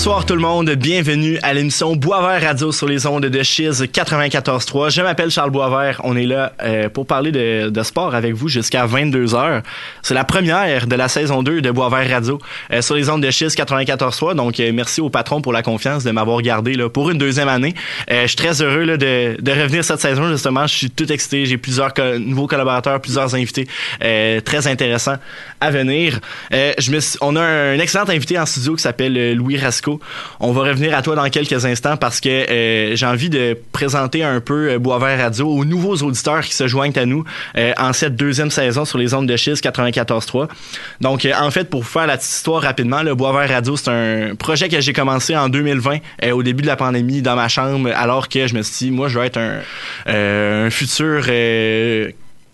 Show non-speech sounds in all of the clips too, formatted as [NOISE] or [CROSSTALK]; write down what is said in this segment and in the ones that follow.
Bonsoir tout le monde, bienvenue à l'émission Boisvert Radio sur les ondes de Chiz 94.3. Je m'appelle Charles Boisvert, on est là euh, pour parler de, de, sport avec vous jusqu'à 22h. C'est la première de la saison 2 de Boisvert Radio euh, sur les ondes de Chiz 94.3. Donc euh, merci au patron pour la confiance de m'avoir gardé là, pour une deuxième année. je suis très heureux là, de, de, revenir cette saison justement, je suis tout excité, j'ai plusieurs nouveaux collaborateurs, plusieurs invités très intéressants à venir. je me on a un, excellent invité en studio qui s'appelle Louis on va revenir à toi dans quelques instants parce que euh, j'ai envie de présenter un peu euh, Boisvert Radio aux nouveaux auditeurs qui se joignent à nous euh, en cette deuxième saison sur les ondes de Chiz 94.3. Donc, en fait, pour faire la petite histoire rapidement, le Boisvert Radio, c'est un projet que j'ai commencé en 2020 au début de la pandémie dans ma chambre alors que je me suis dit, moi, je vais être un futur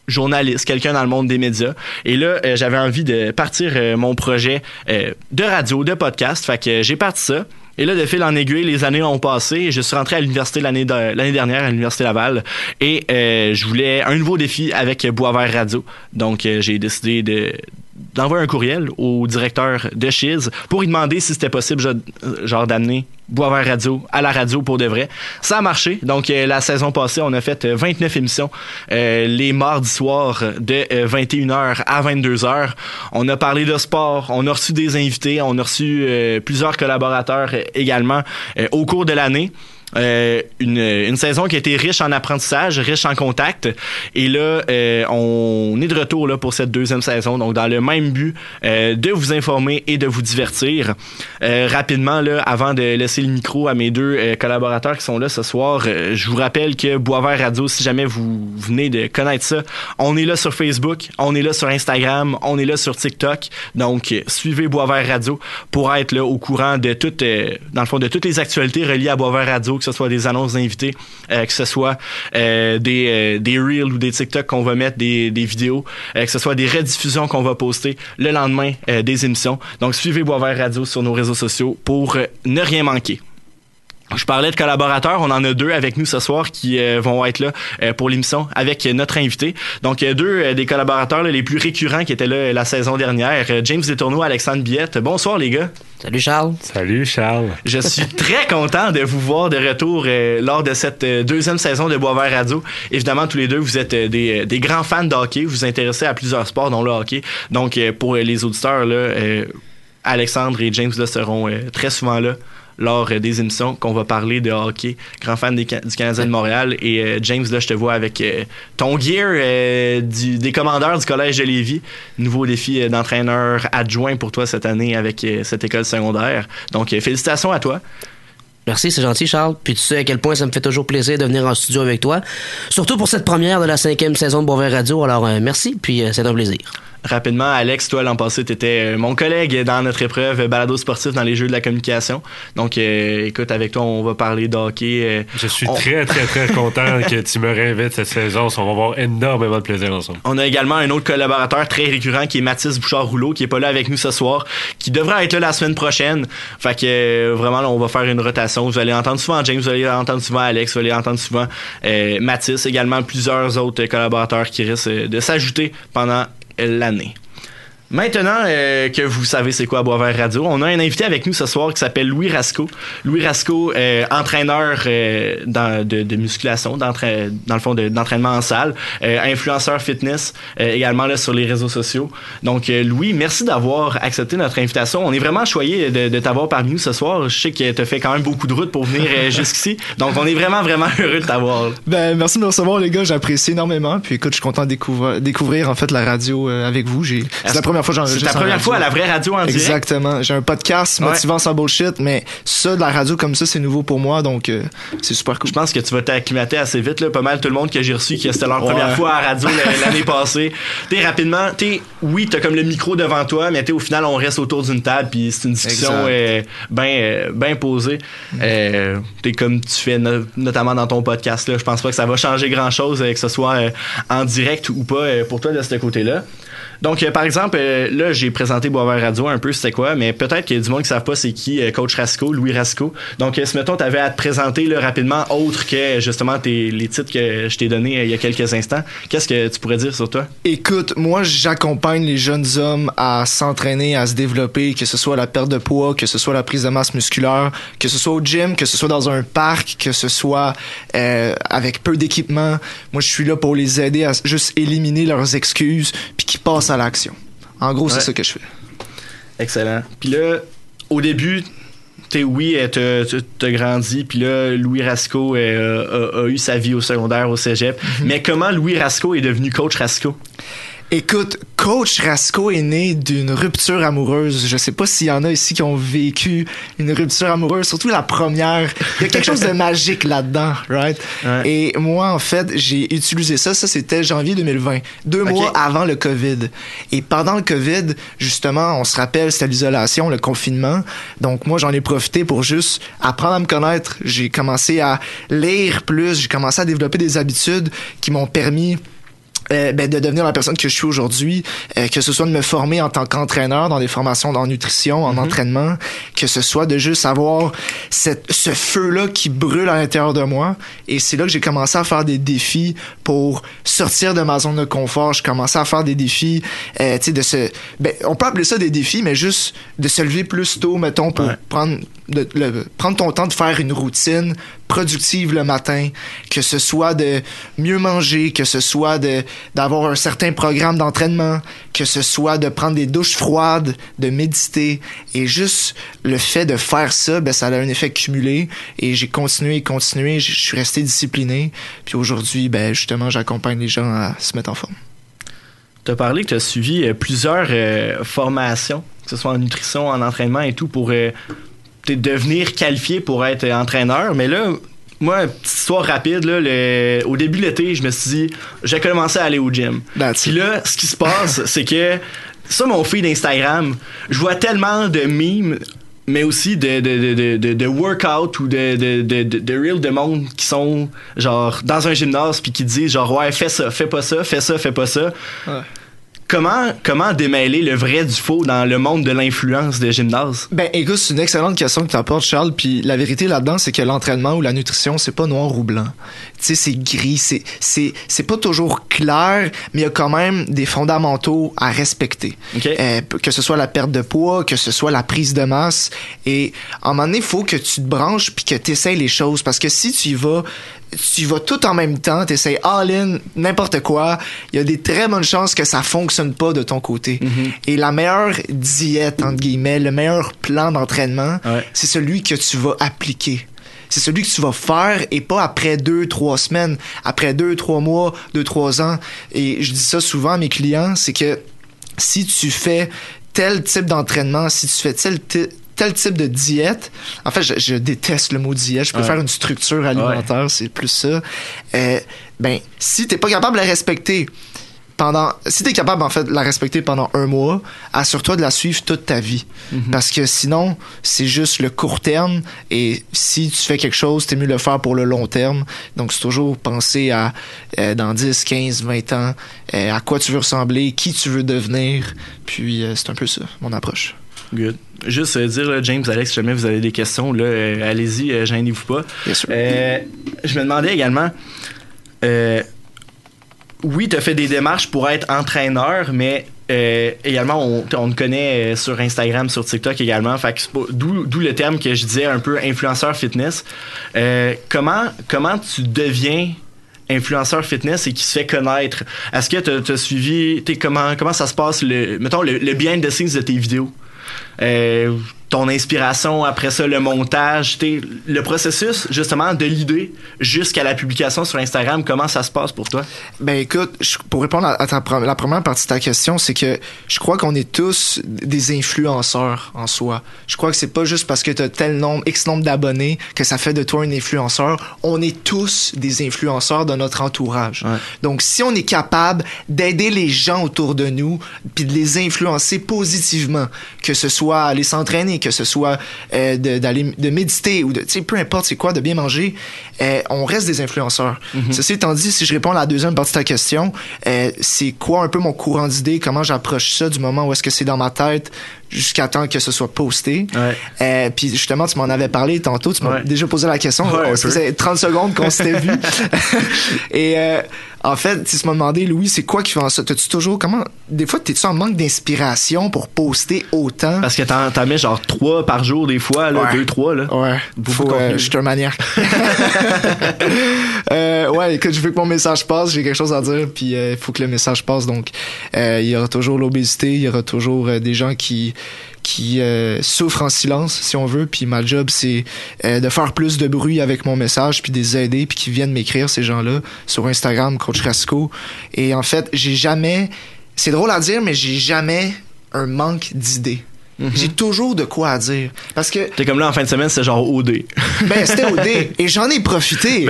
journaliste, quelqu'un dans le monde des médias. Et là, euh, j'avais envie de partir euh, mon projet euh, de radio, de podcast. Fait que j'ai parti ça. Et là, de fil en aiguille, les années ont passé. Je suis rentré à l'université l'année l'année dernière à l'université Laval et je voulais un nouveau défi avec Boisvert Radio. Donc, j'ai décidé de d'envoyer un courriel au directeur de Chiz pour lui demander si c'était possible genre d'amener Boisvert Radio à la radio pour de vrai. Ça a marché. Donc euh, la saison passée, on a fait 29 euh, émissions euh, les mardis soirs de 21h à 22h. On a parlé de sport, on a reçu des invités, on a reçu plusieurs collaborateurs également au cours de l'année. Euh, une, une, saison qui a été riche en apprentissage, riche en contact. Et là, euh, on est de retour là, pour cette deuxième saison, donc dans le même but euh, de vous informer et de vous divertir. rapidement, là, avant de laisser le micro à mes deux collaborateurs qui sont là ce soir, je vous rappelle que Boisvert Radio, si jamais vous venez de connaître ça, on est là sur Facebook, on est là sur Instagram, on est là sur TikTok. Donc, suivez Boisvert Radio pour être là au courant de toutes, dans le fond, de toutes les actualités reliées à Boisvert Radio que ce soit des annonces d'invités, euh, que ce soit euh, des, euh, des Reels ou des TikTok qu'on va mettre, des, des vidéos, que ce soit des rediffusions qu'on va poster le lendemain des émissions. Donc, suivez Boisvert Radio sur nos réseaux sociaux pour ne rien manquer. Je parlais de collaborateurs, on en a deux avec nous ce soir qui euh, vont être là euh, pour l'émission avec notre invité. Donc deux euh, des collaborateurs les plus récurrents qui étaient là la saison dernière, James Détourneau, Alexandre Biette. Bonsoir les gars. Salut Charles. Salut Charles. Je suis [LAUGHS] très content de vous voir de retour lors de cette deuxième saison de Boisvert Radio. Évidemment, tous les deux, vous êtes des, des, grands fans de hockey, vous vous intéressez à plusieurs sports, dont le hockey. Donc pour les auditeurs, là, Alexandre et James là, seront très souvent là lors euh, des émissions qu'on va parler de hockey. Grand fan du Canadien de Montréal. Et euh, James, là, je te vois avec euh, ton gear des commandeurs du Collège de Lévis. Nouveau défi d'entraîneur adjoint pour toi cette année avec cette école secondaire. Donc, félicitations à toi. Merci, c'est gentil, Charles. Puis tu sais à quel point ça me fait toujours plaisir de venir en studio avec toi. Surtout pour cette première de la cinquième saison de Beauvais Radio. Alors, merci, puis c'est un plaisir. Rapidement, Alex, toi, l'an passé, tu étais euh, mon collègue dans notre épreuve euh, balado sportif dans les jeux de la communication. Donc, euh, écoute, avec toi, on va parler d'hockey. Je suis très, très, très [LAUGHS] content que tu me réinvites cette saison. On va avoir énormément de plaisir ensemble. On a également un autre collaborateur très récurrent qui est Mathis Bouchard-Rouleau, qui est pas là avec nous ce soir, qui devrait être là la semaine prochaine. Fait que vraiment, on va faire une rotation. Vous allez entendre souvent James, vous allez entendre souvent Alex, vous allez entendre souvent Mathis, également plusieurs autres collaborateurs qui risquent de s'ajouter pendant l'année. Maintenant euh, que vous savez c'est quoi Boisvert Radio, on a un invité avec nous ce soir qui s'appelle Louis Rasco. Louis Rasco, euh, entraîneur euh, de, de, musculation, dans le fond d'entraînement en salle, influenceur fitness également là sur les réseaux sociaux. Donc Louis, merci d'avoir accepté notre invitation. On est vraiment choyé de, de t'avoir parmi nous ce soir. Je sais que tu as fait quand même beaucoup de route pour venir [LAUGHS] jusqu'ici. Donc on est vraiment vraiment heureux de t'avoir. Ben merci de me recevoir les gars, j'apprécie énormément. Puis écoute, je suis content de découvrir, découvrir en fait la radio avec vous. J'ai c'est la première fois à la vraie radio en direct? Exactement. J'ai un podcast motivant sans bullshit, mais ça, de la radio comme ça, c'est nouveau pour moi, donc euh, c'est super cool. Je pense que tu vas t'acclimater assez vite, là. Pas mal tout le monde que j'ai reçu qui c'était leur première fois à la radio [LAUGHS] l'année passée. T'es rapidement, t'es, oui, t'as comme le micro devant toi, mais t'es au final, on reste autour d'une table, puis c'est une discussion euh, bien euh, ben posée. Euh, t'es comme tu fais notamment dans ton podcast, là. Je pense pas que ça va changer grand chose, que ce soit en direct ou pas pour toi de ce côté-là. Donc, euh, par exemple, euh, là, j'ai présenté Boisvert Radio un peu, c'était quoi, mais peut-être qu'il y a du monde qui ne savent pas c'est qui euh, Coach Rasco, Louis Rasco. Donc, si mettons, tu avais à te présenter rapidement, autre que justement les titres que je t'ai donnés il y a quelques instants, qu'est-ce que tu pourrais dire sur toi? Écoute, moi, j'accompagne les jeunes hommes à s'entraîner, à se développer, que ce soit la perte de poids, que ce soit la prise de masse musculaire, que ce soit au gym, que ce soit dans un parc, que ce soit avec peu d'équipement. Moi, je suis là pour les aider à juste éliminer leurs excuses, puis qu'ils passent à l'action. En gros, c'est ça que je fais. Excellent. Puis là, au début, t'es oui, t'as- t'as grandi, puis là, Louis Rasco euh, a, a eu sa vie au secondaire, au cégep. Mais comment Louis Rasco est devenu coach Rasco? Écoute, Coach Rasco est né d'une rupture amoureuse. Je sais pas s'il y en a ici qui ont vécu une rupture amoureuse, surtout la première. Il y a quelque chose de [LAUGHS] magique là-dedans, right? Ouais. Et moi, en fait, j'ai utilisé ça. Ça, c'était janvier 2020, deux mois avant le COVID. Et pendant le COVID, justement, on se rappelle, c'était l'isolation, le confinement. Donc, moi, j'en ai profité pour juste apprendre à me connaître. J'ai commencé à lire plus. J'ai commencé à développer des habitudes qui m'ont permis euh, ben, de devenir la personne que je suis aujourd'hui, euh, que ce soit de me former en tant qu'entraîneur dans des formations en nutrition, en entraînement, que ce soit de juste avoir cette, ce feu-là qui brûle à l'intérieur de moi. Et c'est là que j'ai commencé à faire des défis pour sortir de ma zone de confort. Je commençais à faire des défis, euh, tu sais, de se... Ben, on peut appeler ça des défis, mais juste de se lever plus tôt, mettons, pour Ouais. prendre, de, prendre ton temps de faire une routine productive le matin, que ce soit de mieux manger, que ce soit de d'avoir un certain programme d'entraînement, que ce soit de prendre des douches froides, de méditer. Et juste le fait de faire ça, ben ça a un effet cumulé. Et j'ai continué et continué, je suis resté discipliné. Puis aujourd'hui ben justement j'accompagne les gens à se mettre en forme. Tu as parlé que tu as suivi euh, plusieurs euh, formations, que ce soit en nutrition, en entraînement et tout, pour euh, devenir qualifié pour être euh, entraîneur. Mais là, moi, petite histoire rapide, là, le- au début de l'été, je me suis dit, j'ai commencé à aller au gym. That's Puis là, ce qui se passe, c'est que ça, mon feed Instagram, je vois tellement de mimes, mais aussi de, de, de, de, de, de workout ou de, de, de, de, de reels de monde qui sont genre dans un gymnase puis qui disent genre ouais fais ça, fais pas ça, fais ça, fais pas ça. Ouais. Comment, comment démêler le vrai du faux dans le monde de l'influence de gymnase? Ben écoute, c'est une excellente question que tu apportes Charles, puis la vérité là-dedans c'est que l'entraînement ou la nutrition, c'est pas noir ou blanc. Tu sais, c'est gris, c'est c'est c'est pas toujours clair, mais il y a quand même des fondamentaux à respecter. Euh, que ce soit la perte de poids, que ce soit la prise de masse et à un moment donné, il faut que tu te branches puis que tu essaies les choses parce que si tu y vas tu vas tout en même temps, tu essaies all-in, n'importe quoi, il y a des très bonnes chances que ça fonctionne pas de ton côté. Et la meilleure diète, entre guillemets, le meilleur plan d'entraînement, Ouais. c'est celui que tu vas appliquer. C'est celui que tu vas faire et pas après deux, trois semaines, après deux, trois mois, deux, trois ans. Et je dis ça souvent à mes clients, c'est que si tu fais tel type d'entraînement, si tu fais tel, ti- tel type de diète, en fait, je, je déteste le mot diète, je préfère Ouais. une structure alimentaire, c'est plus ça. Euh, ben, si t'es pas capable de la respecter pendant, si t'es capable en fait de la respecter pendant un mois, assure-toi de la suivre toute ta vie, parce que sinon c'est juste le court terme et si tu fais quelque chose, t'es mieux le faire pour le long terme. Donc c'est toujours penser à euh, dans 10, 15, 20 ans, euh, à quoi tu veux ressembler, qui tu veux devenir, puis euh, c'est un peu ça mon approche. Good. Juste euh, dire, là, James, Alex, si jamais vous avez des questions, là, euh, allez-y, euh, gênez-vous pas. Bien sûr. Euh, je me demandais également, oui, tu as fait des démarches pour être entraîneur, mais également, on, on te connaît sur Instagram, sur TikTok également. D'où, le terme que je disais un peu influenceur fitness. Comment, comment tu deviens influenceur fitness et qui se fait connaître? Est-ce que tu as suivi, t'es, comment, comment ça se passe, le, mettons, le, le behind the scenes de tes vidéos? Euh, ton inspiration, après ça, le montage, le processus, justement, de l'idée jusqu'à la publication sur Instagram, comment ça se passe pour toi? Ben écoute, je- pour répondre à, ta la première partie de ta question, c'est que je crois qu'on est tous des influenceurs en soi. Je crois que c'est pas juste parce que tu as tel nombre, X nombre d'abonnés que ça fait de toi un influenceur. On est tous des influenceurs de notre entourage. Ouais. Donc si on est capable d'aider les gens autour de nous puis de les influencer positivement, que ce soit aller s'entraîner, que ce soit euh, de- d'aller de méditer ou de, tu sais, peu importe c'est quoi, de bien manger, euh, on reste des influenceurs. Ceci étant dit, si je réponds à la deuxième partie de ta question, euh, c'est quoi un peu mon courant d'idées, comment j'approche ça du moment où est-ce que c'est dans ma tête jusqu'à temps que ce soit posté. Ouais. Euh, puis justement, tu m'en avais parlé tantôt, tu m'as Ouais. déjà posé la question. Ouais, faisait 30 secondes qu'on s'était vu. [LAUGHS] [LAUGHS] Et euh, en fait, tu m'as demandé, Louis, c'est quoi qui fait en ça? T'as-tu toujours, comment, des fois, t'es-tu en manque d'inspiration pour poster autant? Parce que t'en, t'en mets genre trois par jour des fois, là, deux, trois, là. Ouais, faut, euh, je suis un maniaque. euh, ouais, écoute, je veux que mon message passe, j'ai quelque chose à dire, puis il faut que le message passe. Donc, euh, il y aura toujours l'obésité, il y aura toujours euh, des gens qui qui euh, souffrent en silence, si on veut. Puis ma job, c'est euh, de faire plus de bruit avec mon message, puis de les aider, puis qu'ils viennent m'écrire ces gens-là sur Instagram, Coach Rasco. Et en fait, j'ai jamais, c'est drôle à dire, mais j'ai jamais un manque d'idées. J'ai toujours de quoi à dire. Parce que T'es comme là en fin de semaine, c'est genre OD. ben, c'était OD. [LAUGHS] Et j'en ai profité.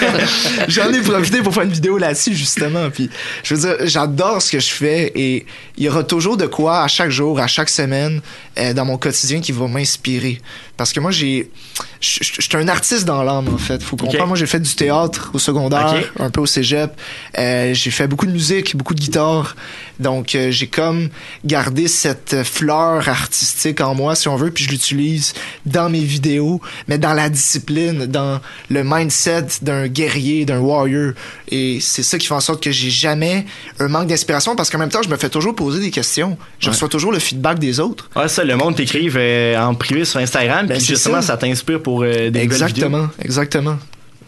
[LAUGHS] j'en ai profité pour faire une vidéo là-dessus, justement. Puis, je veux dire, j'adore ce que je fais et il y aura toujours de quoi à chaque jour, à chaque semaine, euh, dans mon quotidien qui va m'inspirer. Parce que moi, j'ai. Je suis un artiste dans l'âme, en fait. Faut comprendre. Ok. Moi, j'ai fait du théâtre au secondaire, un peu au cégep. Euh, j'ai fait beaucoup de musique, beaucoup de guitare. Donc, euh, j'ai comme gardé cette fleur artistique en moi, si on veut, puis je l'utilise dans mes vidéos, mais dans la discipline, dans le mindset d'un guerrier, d'un warrior. Et c'est ça qui fait en sorte que j'ai jamais un manque d'inspiration parce qu'en même temps, je me fais toujours poser des questions. Je reçois toujours le feedback des autres. Ouais, ça, le monde t'écrive euh, en privé sur Instagram, Ben, puis justement, ça. ça, t'inspire pour euh, des nouvelles vidéos. Exactement, exactement.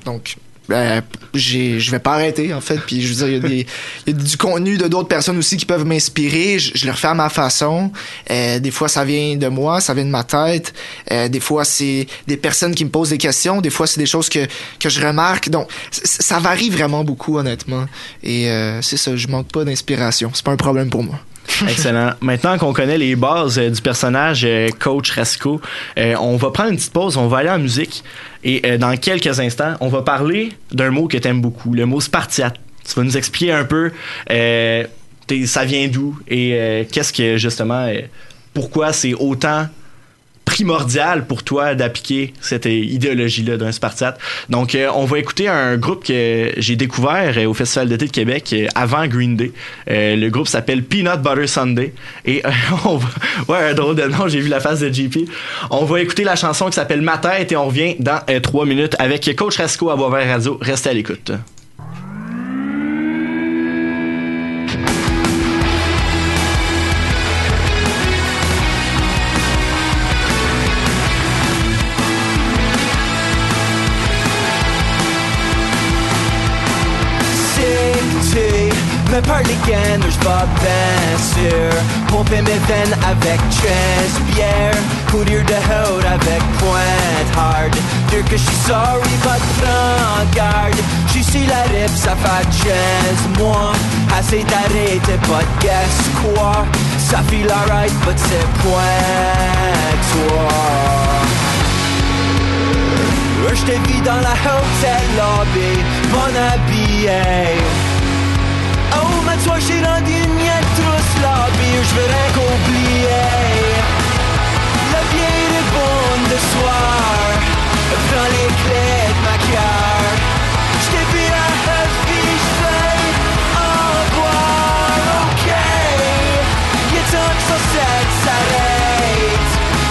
Donc, ben, je vais pas arrêter, en fait. Puis, je veux dire, il y a, [LAUGHS] y du contenu de d'autres personnes aussi qui peuvent m'inspirer. Je, je le refais à ma façon. Euh, des fois, ça vient de moi, ça vient de ma tête. Euh, des fois, c'est des personnes qui me posent des questions. Des fois, c'est des choses que, que je remarque. Donc, ça varie vraiment beaucoup, honnêtement. Et euh, c'est ça, je manque pas d'inspiration. C'est pas un problème pour moi. [LAUGHS] Excellent. Maintenant qu'on connaît les bases euh, du personnage euh, Coach Rasco, euh, on va prendre une petite pause, on va aller en musique et dans quelques instants, on va parler d'un mot que t'aimes beaucoup, le mot Spartiate. Tu vas nous expliquer un peu ça vient d'où et qu'est-ce que justement, pourquoi c'est autant primordial pour toi d'appliquer cette idéologie-là d'un Spartiate. Donc, euh, on va écouter un groupe que j'ai découvert euh, au Festival d'été de Québec euh, avant Green Day. Euh, le groupe s'appelle Peanut Butter Sunday. Et [LAUGHS] on va... Ouais, un drôle de nom, j'ai vu la face de JP. On va écouter la chanson qui s'appelle Ma tête et on revient dans trois minutes avec Coach Rasco à Boisvert Radio. Restez à l'écoute. Me parle gainers va bien sûr Pomper mes veines avec 13 bières Courir de haut avec pointe hard. Dire que je suis sorry but prends garde J'suis sur la rip ça fait 15 mois Assez d'arrêter but guess quoi? Ça feel alright but c'est point toi. Je t'ai vu dans la hotel lobby, bon habillé. Mais toi, j'ai rendu une miette trousse lobby, je veux rien qu'oublier. La vieille est bonne de soir, prends les ma carte. Je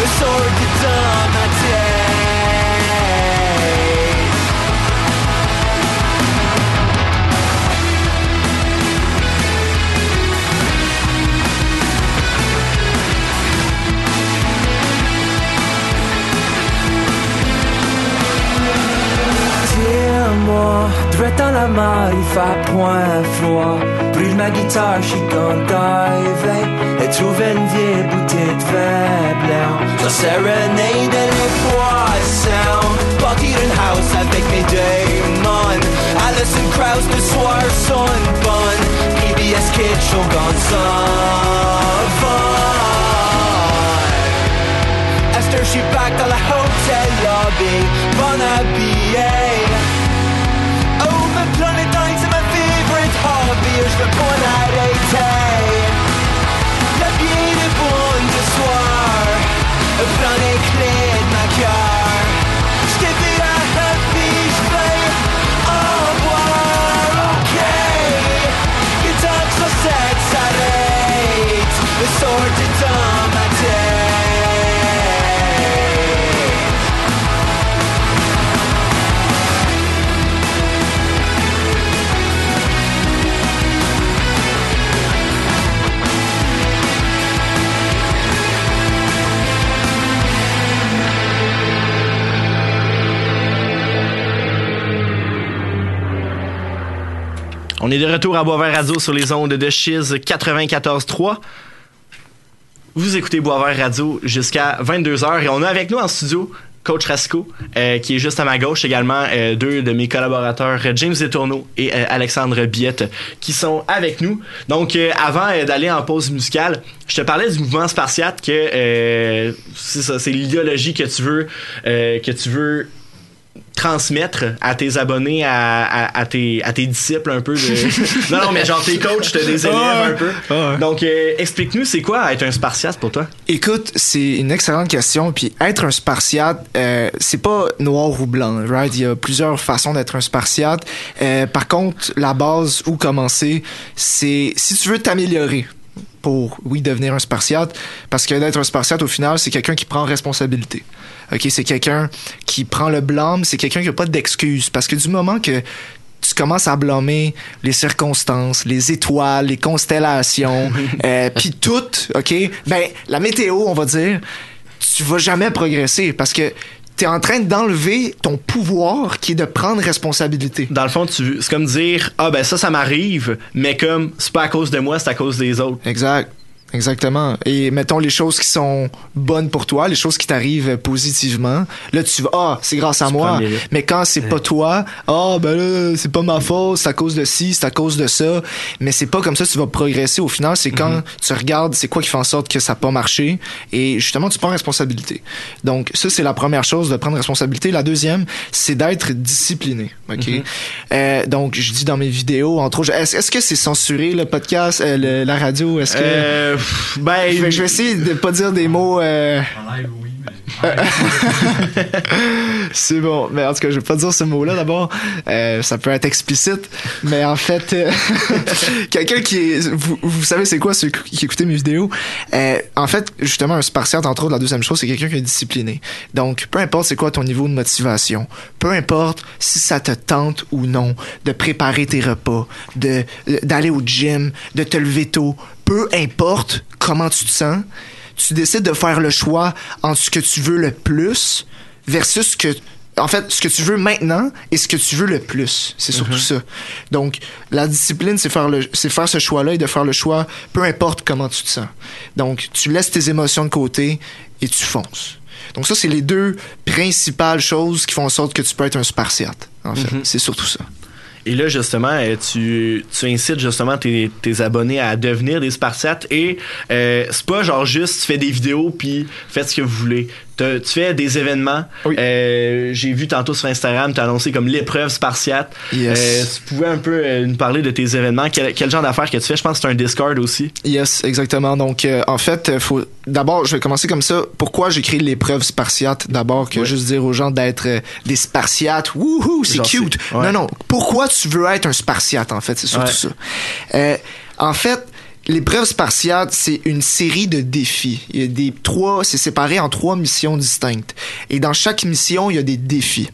je ok. Dis-moi, drette dans la fait point froid. Brûle ma guitare, je suis dive Et trouve une vieille bouteille de vin blanc. Ça serenade les poissons. Bâtir une house avec mes démons. Alison Krauss, le soir son bonne. PBS Kids, show Esther, je suis back dans la hotel lobby, bon habillé. Hobby, je veux pas l'arrêter. Est de retour à Boisvert Radio sur les ondes de Chiz 94.3. Vous écoutez Boisvert Radio jusqu'à 22h et on a avec nous en studio Coach Rasco, euh, qui est juste à ma gauche également, euh, deux de mes collaborateurs, James Detourneau et euh, Alexandre Biette, qui sont avec nous. Donc, avant d'aller en pause musicale, je te parlais du mouvement spartiate que c'est ça, c'est l'idéologie que tu veux, que tu veux transmettre à tes abonnés, à, à, à tes, à tes disciples un peu. De... [LAUGHS] non, non, mais genre tes coachs, t'as des élèves un peu. Ouais. Donc, euh, explique-nous, c'est quoi être un spartiate pour toi? Écoute, c'est une excellente question. Puis être un spartiate, euh, c'est pas noir ou blanc, right? Il y a plusieurs façons d'être un spartiate. Euh, par contre, la base où commencer, c'est si tu veux t'améliorer pour, oui, devenir un spartiate, parce que d'être un spartiate, au final, c'est quelqu'un qui prend responsabilité. OK, c'est quelqu'un qui prend le blâme, c'est quelqu'un qui a pas d'excuses. Parce que du moment que tu commences à blâmer les circonstances, les étoiles, les constellations, [LAUGHS] euh, puis tout, OK? Ben, la météo, on va dire, tu vas jamais progresser parce que tu es en train d'enlever ton pouvoir qui est de prendre responsabilité. Dans le fond, tu, c'est comme dire, ah ben ça, ça m'arrive, mais comme c'est pas à cause de moi, c'est à cause des autres. Exact. Exactement. Et mettons les choses qui sont bonnes pour toi, les choses qui t'arrivent positivement. Là, tu vas, ah, c'est grâce à Tu moi. Mais quand c'est pas toi, ah, ben là, c'est pas ma faute, c'est à cause de ci, c'est à cause de ça. Mais c'est pas comme ça que tu vas progresser. Au final, c'est quand tu regardes c'est quoi qui fait en sorte que ça n'a pas marché et justement, tu prends responsabilité. Donc, ça, c'est la première chose de prendre responsabilité. La deuxième, c'est d'être discipliné. OK? Euh, donc, je dis dans mes vidéos, entre autres, est-ce est-ce que c'est censuré le podcast, euh, le- la radio? Est-ce que. Euh, ben, Je vais, je vais essayer de pas dire des mots. euh, En live, oui, [LAUGHS] c'est bon, mais en tout cas, je vais pas dire ce mot-là d'abord. Euh, ça peut être explicite, mais en fait, euh, [LAUGHS] quelqu'un qui est, vous, savez c'est quoi ceux qui écoutez mes vidéos? Euh, en fait, justement, un spartiate entre autres, la deuxième chose, c'est quelqu'un qui est discipliné. Donc, peu importe c'est quoi ton niveau de motivation, peu importe si ça te tente ou non de préparer tes repas, de d'aller au gym, de te lever tôt, peu importe comment tu te sens, tu décides de faire le choix entre ce que tu veux le plus versus ce que en fait ce que tu veux maintenant et ce que tu veux le plus. C'est surtout ça. Donc la discipline c'est faire le c'est faire ce choix là et de faire le choix peu importe comment tu te sens. Donc tu laisses tes émotions de côté et tu fonces. Donc ça c'est les deux principales choses qui font en sorte que tu peux être un spartiate en fait. C'est surtout ça Et là, justement, euh, tu, tu incites justement tes, tes abonnés à devenir des Spartiates et euh, c'est pas genre juste tu fais des vidéos puis faites ce que vous voulez. Tu fais des événements. Oui. Euh, J'ai vu tantôt sur Instagram, tu as annoncé comme l'épreuve Spartiate. Yes. Euh, tu pouvais un peu euh, nous parler de tes événements. Quel, quel genre d'affaires que tu fais? Je pense que c'est un Discord aussi. Yes, exactement. Donc, euh, en fait, euh, faut d'abord, je vais commencer comme ça. Pourquoi j'ai créé l'épreuve spartiate? D'abord, que juste dire aux gens d'être des spartiates. Wouhou, c'est cute. ouais. Non, non. Pourquoi tu veux être un spartiate En fait, c'est surtout Ouais. ça. Euh, en fait. L'épreuve spartiate, c'est une série de défis. Il y a des trois, c'est séparé en trois missions distinctes. Et dans chaque mission, il y a des défis.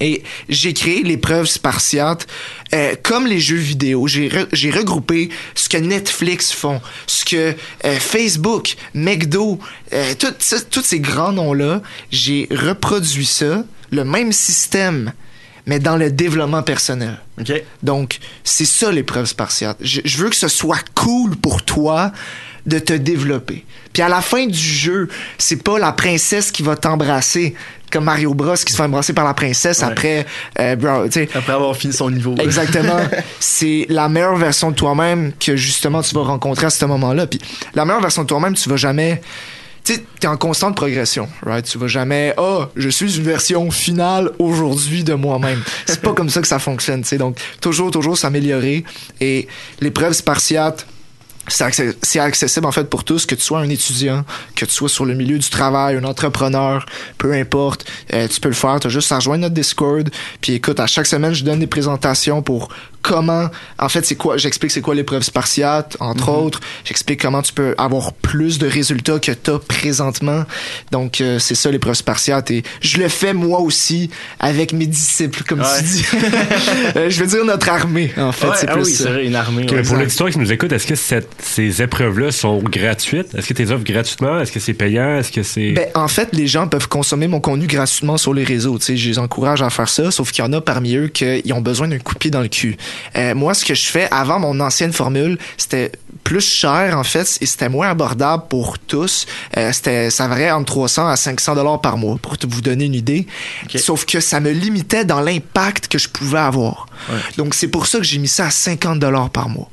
Et j'ai créé l'épreuve spartiate euh, comme les jeux vidéo. J'ai re- regroupé ce que Netflix font, ce que euh, Facebook, McDo, euh, tous ces grands noms-là, j'ai reproduit ça, le même système, mais dans le développement personnel. OK? Donc, c'est ça l'épreuve spartiate. Je, je veux que ce soit cool pour toi de te développer. Puis à la fin du jeu, c'est pas la princesse qui va t'embrasser comme Mario Bros qui se fait embrasser par la princesse Ouais. après euh, bro, Après avoir fini son niveau. Exactement. [LAUGHS] c'est la meilleure version de toi-même que justement tu vas rencontrer à ce moment-là. Puis la meilleure version de toi-même, tu vas jamais. Tu sais, en constante progression, right? Tu vas jamais, oh, je suis une version finale aujourd'hui de moi-même. C'est pas comme ça que ça fonctionne, tu sais. Donc, toujours, toujours s'améliorer. Et l'épreuve spartiate, c'est access- c'est accessible en fait pour tous, que tu sois un étudiant, que tu sois sur le milieu du travail, un entrepreneur, peu importe, euh, tu peux le faire. Tu as juste à rejoindre notre Discord. Puis écoute, à chaque semaine, je donne des présentations pour comment, en fait, c'est quoi, j'explique c'est quoi l'épreuve spartiate, entre autres. J'explique comment tu peux avoir plus de résultats que tu as présentement. Donc, euh, c'est ça l'épreuve spartiate. Et je le fais moi aussi avec mes disciples, comme Ouais. tu dis. [LAUGHS] Euh, je veux dire notre armée, en fait. Ouais, c'est ah plus oui, vrai, une armée. Ouais. pour l'auditoire qui nous écoute, est-ce que cette ces épreuves-là sont gratuites? Est-ce que tu les offres gratuitement? Est-ce que c'est payant? Est-ce que c'est. Ben, en fait, les gens peuvent consommer mon contenu gratuitement sur les réseaux. Je les encourage à faire ça, sauf qu'il y en a parmi eux qui ont besoin d'un coup de pied dans le cul. Euh, moi, ce que je fais avant mon ancienne formule, c'était plus cher en fait et c'était moins abordable pour tous. Euh, c'était ça variait entre 300 à 500 dollars par mois pour vous donner une idée. Sauf que ça me limitait dans l'impact que je pouvais avoir. Donc c'est pour ça que j'ai mis ça à 50 dollars par mois.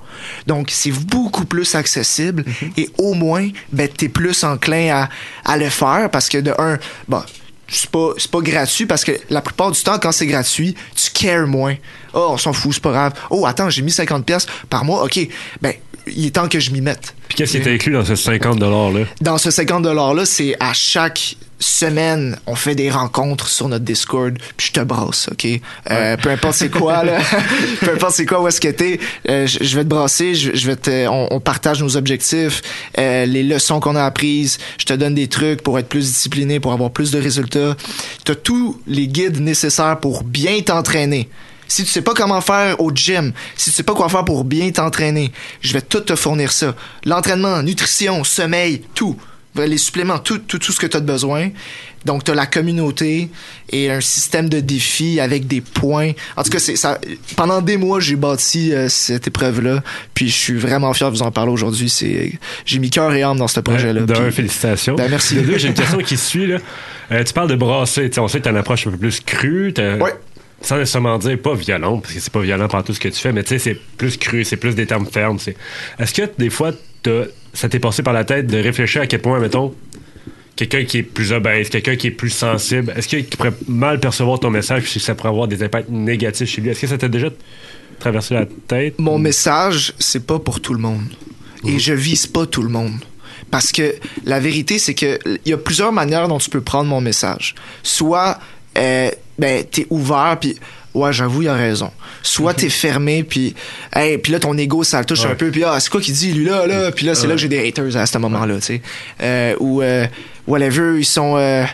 Donc c'est beaucoup plus accessible et au moins ben t'es plus enclin à, à le faire parce que de un bon c'est pas pas gratuit parce que la plupart du temps quand c'est gratuit tu cares moins oh on s'en fout c'est pas grave oh attends j'ai mis 50 pièces par mois ok ben il est temps que je m'y mette. Puis qu'est-ce qui était inclus dans ce 50 $-là? dans ce 50 dollars là c'est à chaque semaine on fait des rencontres sur notre Discord puis je te brasse ok? Euh, peu importe c'est quoi là. [LAUGHS] Peu importe c'est quoi où est-ce que t'es euh, je je vais te brasser je, je vais te on, on partage nos objectifs euh, les leçons qu'on a apprises je te donne des trucs pour être plus discipliné pour avoir plus de résultats. T'as tous les guides nécessaires pour bien t'entraîner si tu sais pas comment faire au gym, si tu sais pas quoi faire pour bien t'entraîner, je vais tout te fournir ça. L'entraînement, nutrition, sommeil, tout. Les suppléments, tout, tout, tout ce que tu as besoin. Donc, tu as la communauté et un système de défis avec des points. En tout cas, c'est ça. Pendant des mois, j'ai bâti euh, cette épreuve-là. Puis, je suis vraiment fier de vous en parler aujourd'hui. C'est, j'ai mis cœur et âme dans ce projet-là. D'un, Puis- félicitations. Ben, merci. De deux, j'ai une question qui suit. Là. Euh, tu parles de brasser. Tu sais, on sait que tu as une approche un peu plus crue. Ouais. Sans nécessairement dire pas violent, parce que c'est pas violent par tout ce que tu fais, mais tu sais, c'est plus cru, c'est plus des termes fermes. c'est- Est-ce que des fois, t'as- ça t'est passé par la tête de réfléchir à quel point, mettons, quelqu'un qui est plus obèse, quelqu'un qui est plus sensible, est-ce qu'il pourrait mal percevoir ton message puis ça pourrait avoir des impacts négatifs chez lui? Est-ce que ça t'a déjà traversé la tête? mon message, c'est pas pour tout le monde. Et je vise pas tout le monde. Parce que la vérité, c'est que il y a plusieurs manières dont tu peux prendre mon message. Soit, euh, ben, t'es ouvert, puis ouais, j'avoue, il a raison. Soit t'es fermé, puis hey, puis là, ton ego, ça le touche un peu, puis ah, c'est quoi qu'il dit, lui, là, là? Puis là, c'est là que j'ai des haters à ce moment-là, tu sais. Euh, ou, euh, whatever, ils sont... euh,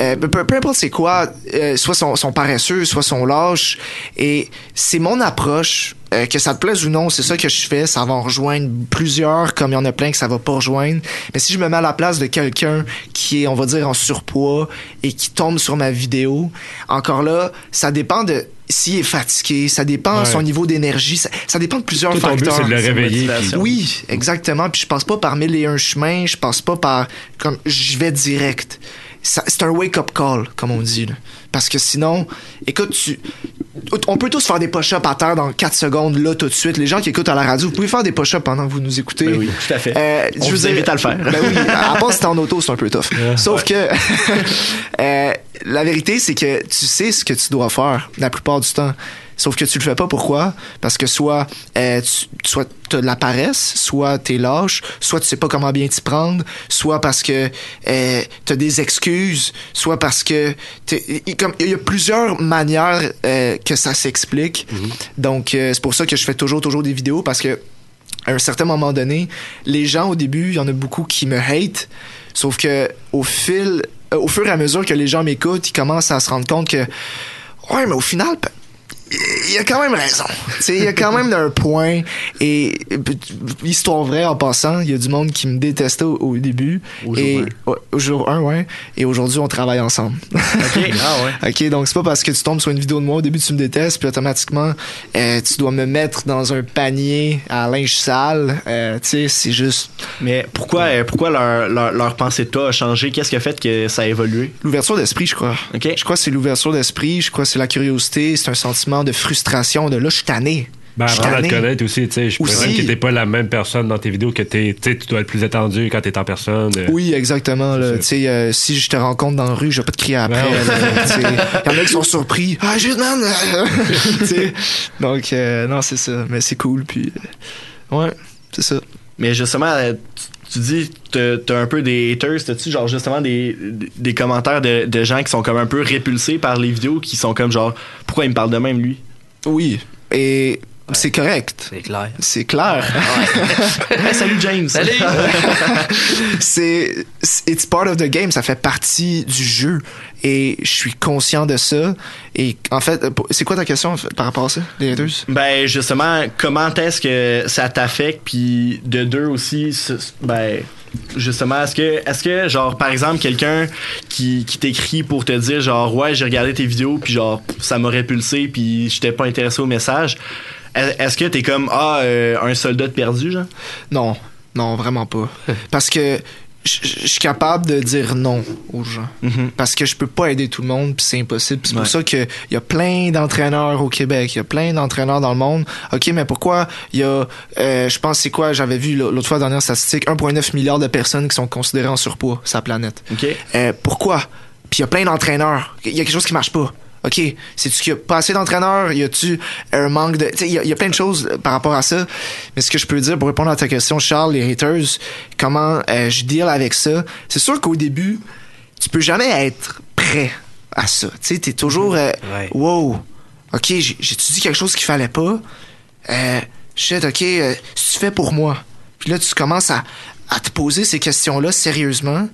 euh, peu, importe c'est quoi, euh, soit son, son paresseux, soit son lâche. Et c'est mon approche, euh, que ça te plaise ou non, c'est ça que je fais. Ça va en rejoindre plusieurs, comme il y en a plein que ça va pas rejoindre. Mais si je me mets à la place de quelqu'un qui est, on va dire, en surpoids et qui tombe sur ma vidéo, encore là, ça dépend de s'il est fatigué, ça dépend de son niveau d'énergie, ça, ça dépend de plusieurs but, facteurs. c'est de le réveiller. Oui, exactement. Puis je passe pas par mille et un chemins, je passe pas par comme je vais direct. C'est un wake-up call, comme on dit. là. Parce que sinon, écoute, tu, on peut tous faire des push-ups à terre dans 4 secondes, là, tout de suite. Les gens qui écoutent à la radio, vous pouvez faire des push-ups pendant que vous nous écoutez. Ben oui, tout à fait. Euh, On je vous invite à le faire. Ben oui, à part si t'es en auto, c'est un peu tough. Sauf que [LAUGHS] euh, la vérité, c'est que tu sais ce que tu dois faire la plupart du temps. Sauf que tu le fais pas. Pourquoi? Parce que soit euh, tu soit t'as de la paresse, soit t'es lâche, soit tu sais pas comment bien t'y prendre, soit parce que euh, t'as des excuses, soit parce que il y a plusieurs manières euh, que ça s'explique. Donc euh, c'est pour ça que je fais toujours toujours des vidéos parce que à un certain moment donné, les gens au début, il y en a beaucoup qui me hate, sauf que au fil, euh, au fur et à mesure que les gens m'écoutent, ils commencent à se rendre compte que ouais, mais au final, il y a quand même raison. Il y a quand même un point. Et histoire vraie en passant, il y a du monde qui me détestait au, au début. Au jour et un. ouais, au jour 1, ouais. Et aujourd'hui, on travaille ensemble. OK. Ah ouais. [LAUGHS] OK, donc c'est pas parce que tu tombes sur une vidéo de moi au début tu me détestes puis automatiquement euh, tu dois me mettre dans un panier à linge sale. Euh, tu sais, c'est juste Mais pourquoi, euh, pourquoi leur, leur, leur pensée de toi a changé? Qu'est-ce qui a fait que ça a évolué? l'ouverture d'esprit, je crois. OK. Je crois que c'est l'ouverture d'esprit, je crois que c'est la curiosité, c'est un sentiment de frustration de là je suis tanné. Ben, apprendre à te connaître aussi, tu sais. Je présume que t'es pas la même personne dans tes vidéos que t'es, tu sais, tu dois être plus attendu quand t'es en personne. euh. Oui, exactement. Tu sais, euh, si je te rencontre dans la rue, je vais pas te crier après. Il y en a qui sont surpris. Ah, juste man! [LAUGHS] Tu sais. Donc, euh, non, c'est ça. Mais c'est cool. Puis, ouais, c'est ça. Mais justement, euh, tu, dis t'as un peu des haters, t'as-tu genre justement des, des commentaires de, de gens qui sont comme un peu répulsés par les vidéos, qui sont comme genre, pourquoi il me parle de même lui? Oui. Et C'est correct. C'est clair. C'est clair. [LAUGHS] Hey, salut James. Salut! [LAUGHS] c'est it's part of the game ça fait partie du jeu et je suis conscient de ça et en fait euh, c'est quoi ta question en fait, par rapport à ça les haters Ben justement, comment est-ce que ça t'affecte puis de deux aussi ben justement est-ce que est-ce que genre par exemple quelqu'un qui, qui t'écrit pour te dire genre ouais, j'ai regardé tes vidéos puis genre ça m'a répulsé puis j'étais pas intéressé au message. Est- Est-ce que t'es comme ah euh, un soldat de perdu genre? Non non vraiment pas [LAUGHS] parce que je suis capable de dire non aux gens Mhm. parce que je peux pas aider tout le monde puis c'est impossible c'est Ouais. pour ça que il y a plein d'entraîneurs au Québec il y a plein d'entraîneurs dans le monde ok mais pourquoi il y a euh, je pense c'est quoi? J'avais vu l'autre fois la dernière statistique 1,9 milliard de personnes qui sont considérées en surpoids sur la planète OK Euh, pourquoi? Puis il y a plein d'entraîneurs. Il y a quelque chose qui marche pas. OK, c'est-tu qu'il y a pas assez d'entraîneurs? Y a-tu un manque de... Il y, y a plein de choses euh, par rapport à ça. Mais ce que je peux dire pour répondre à ta question, Charles, les haters, comment euh, je deal avec ça? C'est sûr qu'au début, tu peux jamais être prêt à ça. Tu sais, t'es toujours... euh, Ouais. Wow! OK, dit quelque chose qu'il fallait pas? Euh, shit, OK, euh, tu fais pour moi. Puis là, tu commences à, à te poser ces questions-là sérieusement.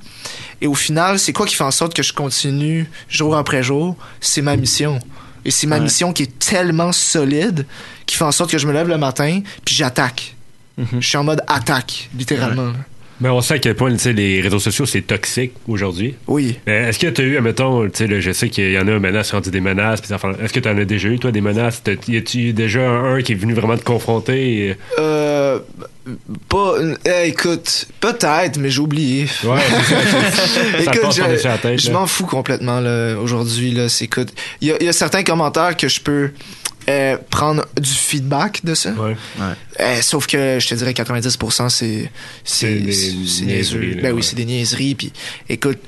Et au final, c'est quoi qui fait en sorte que je continue jour après jour? C'est ma mission. Et c'est ma Ouais. mission qui est tellement solide qui fait en sorte que je me lève le matin puis j'attaque. Mhm. Je suis en mode attaque, littéralement. Mais on sait à quel point les réseaux sociaux, c'est toxique aujourd'hui. Oui. Mais Est-ce que tu as eu, admettons, là, je sais qu'il y en a un menace, rendu des menaces, est-ce que tu en as déjà eu, toi, des menaces? Y a-tu déjà un qui est venu vraiment te confronter? et- Euh, pas. euh, écoute, peut-être, mais j'ai oublié. Ouais, [LAUGHS] Écoute, je, m'en fous complètement là, aujourd'hui. Là, c'est écoute, il y a, il y a certains commentaires que je peux euh, prendre du feedback de ça. Ouais. Euh, sauf que je te dirais 90% c'est C'est c'est des Ben oui, c'est des niaiseries. Puis écoute,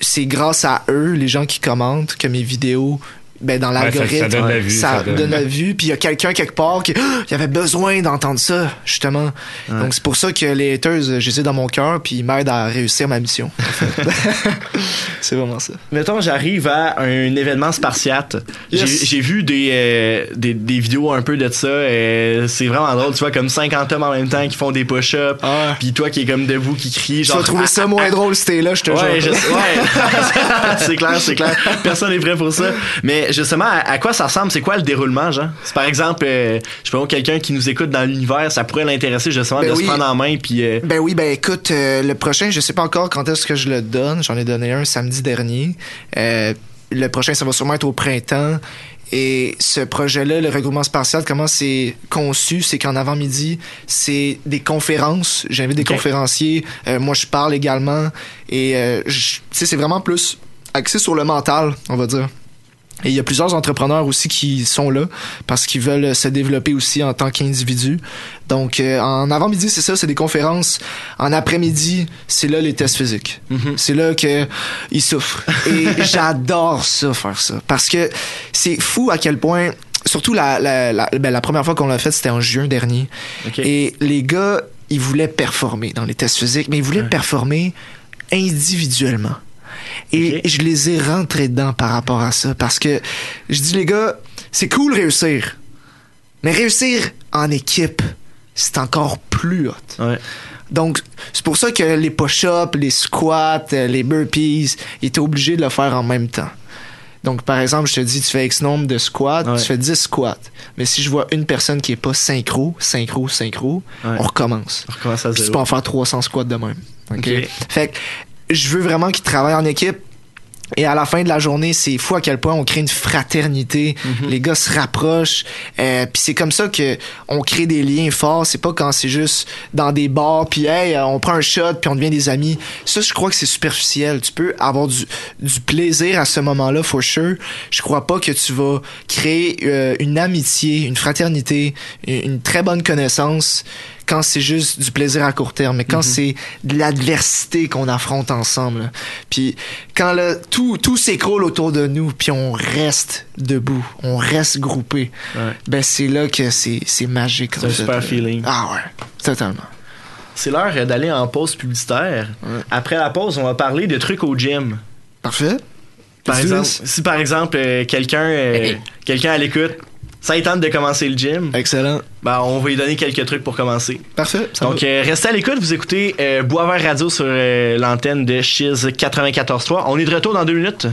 c'est grâce à eux, les gens qui commentent, que mes vidéos ben dans Ouais, ça- l'algorithme ça donne la vue, ça ça donne- donne la vue puis il y a quelqu'un quelque part qui Ah, [GASPS] il avait besoin d'entendre ça justement donc c'est pour ça que les haters je les ai dans mon cœur puis ils m'aident à réussir ma mission [LAUGHS] [LAUGHS] c'est vraiment ça Mettons, j'arrive à un événement spartiate. Yes. J'ai- vu des, euh, des, des vidéos un peu de ça. euh, c'est vraiment drôle, tu vois, comme 50 hommes en même temps qui font des push-ups. Ah. Puis toi qui est comme debout, qui crie. tu Genre, vas trouver ça moins drôle si t'es là je te Ouais, jure je- ouais. [LAUGHS] c'est clair, c'est clair. Personne n'est prêt pour ça. Mais justement, à, à quoi ça ressemble? C'est quoi le déroulement, genre? C'est par exemple, euh, je sais pas, quelqu'un qui nous écoute dans l'univers, ça pourrait l'intéresser justement Ben de oui. se prendre en main puis euh, Ben oui, ben écoute, euh, le prochain, je sais pas encore quand est-ce que je le donne. J'en ai donné un samedi dernier. Le prochain, ça va sûrement être au printemps. Et ce projet-là, le regroupement spatial, comment c'est conçu, c'est qu'en avant-midi, c'est des conférences. J'invite des conférenciers. Euh, moi, je parle également. Et euh, c'est vraiment plus axé sur le mental, on va dire. Et il y a plusieurs entrepreneurs aussi qui sont là parce qu'ils veulent se développer aussi en tant qu'individus. Donc, euh, en avant-midi, c'est ça, c'est des conférences. En après-midi, c'est là les tests physiques. C'est là que ils souffrent. Et [LAUGHS] j'adore ça, faire ça. Parce que c'est fou à quel point... Surtout la, la, la, ben, la première fois qu'on l'a fait, c'était en juin dernier. Ok. Et les gars, ils voulaient performer dans les tests physiques, mais ils voulaient performer individuellement. Et je les ai rentrés dedans par rapport à ça parce que je dis les gars, c'est cool réussir. Mais réussir en équipe, c'est encore plus hot. ouais. Donc, c'est pour ça que les push-ups, les squats, euh, les burpees, ils étaient obligés de le faire en même temps. Donc, par exemple, je te dis, tu fais X nombre de squats, Ouais. tu fais 10 squats. Mais si je vois une personne qui est pas synchro, synchro, synchro, Ouais. on recommence. On recommence à Puis tu zéro. peux en faire 300 squats de même. Fait que je veux vraiment qu'ils travaillent en équipe. Et à la fin de la journée, c'est fou à quel point on crée une fraternité. Mhm. Les gars se rapprochent. Euh, puis c'est comme ça que on crée des liens forts. C'est pas quand c'est juste dans des bars, puis hey, euh, on prend un shot, puis on devient des amis. Ça, je crois que c'est superficiel. Tu peux avoir du, du plaisir à ce moment-là, for sure. Je crois pas que tu vas créer euh, une amitié, une fraternité, une, une très bonne connaissance quand c'est juste du plaisir à court terme, mais quand c'est de l'adversité qu'on affronte ensemble. Puis quand là, tout, tout s'écroule autour de nous, puis on reste debout, on reste groupé, Ouais. ben c'est là que c'est magique. C'est un super feeling. Ah ouais, totalement. C'est l'heure d'aller en pause publicitaire. Ouais. Après la pause, on va parler de trucs au gym. Parfait. Par exemple, si par exemple euh, quelqu'un euh, quelqu'un à l'écoute Ça tente de commencer le gym. Excellent. Ben, on va lui donner quelques trucs pour commencer. Parfait. ça Donc, euh, restez à l'écoute. Vous écoutez euh, Boisvert Radio sur euh, l'antenne de Chiz 94.3. On est de retour dans deux minutes.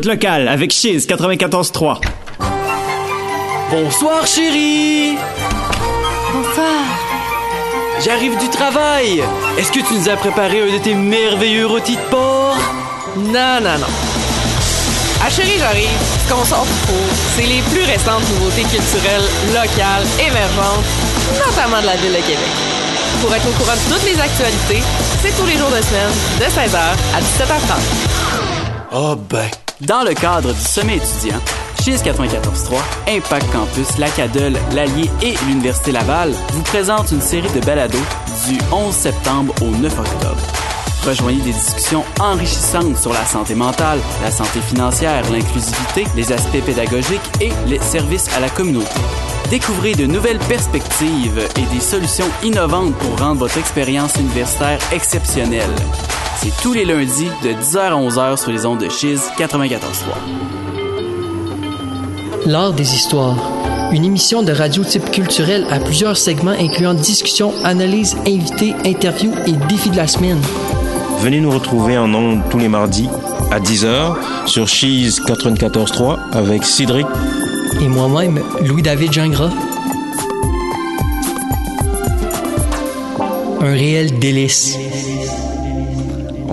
Écoute locale avec Chiz 94.3. Bonsoir chérie Bonsoir. J'arrive du travail Est-ce que tu nous as préparé un de tes merveilleux rôtis de porc? Non, non, non. Ah chérie, j'arrive. Ce qu'on sort c'est les plus récentes nouveautés culturelles, locales, émergentes, notamment de la ville de Québec. Pour être au courant de toutes les actualités, c'est tous les jours de semaine, de 16h à 17h30. Oh ben Dans le cadre du sommet étudiant, chez 94.3, Impact Campus, l'Acadol, l'Allier et l'Université Laval vous présentent une série de balados du 11 septembre au 9 octobre. Rejoignez des discussions enrichissantes sur la santé mentale, la santé financière, l'inclusivité, les aspects pédagogiques et les services à la communauté. Découvrez de nouvelles perspectives et des solutions innovantes pour rendre votre expérience universitaire exceptionnelle. C'est tous les lundis de 10h à 11h sur les ondes de Chiz 94.3. L'art des histoires. Une émission de radio type culturel à plusieurs segments incluant discussions, analyses, invités, interviews et défis de la semaine. Venez nous retrouver en ondes tous les mardis à 10h sur Cheese 94.3 avec Cédric Et moi-même, Louis-David Gingras. Un réel délice.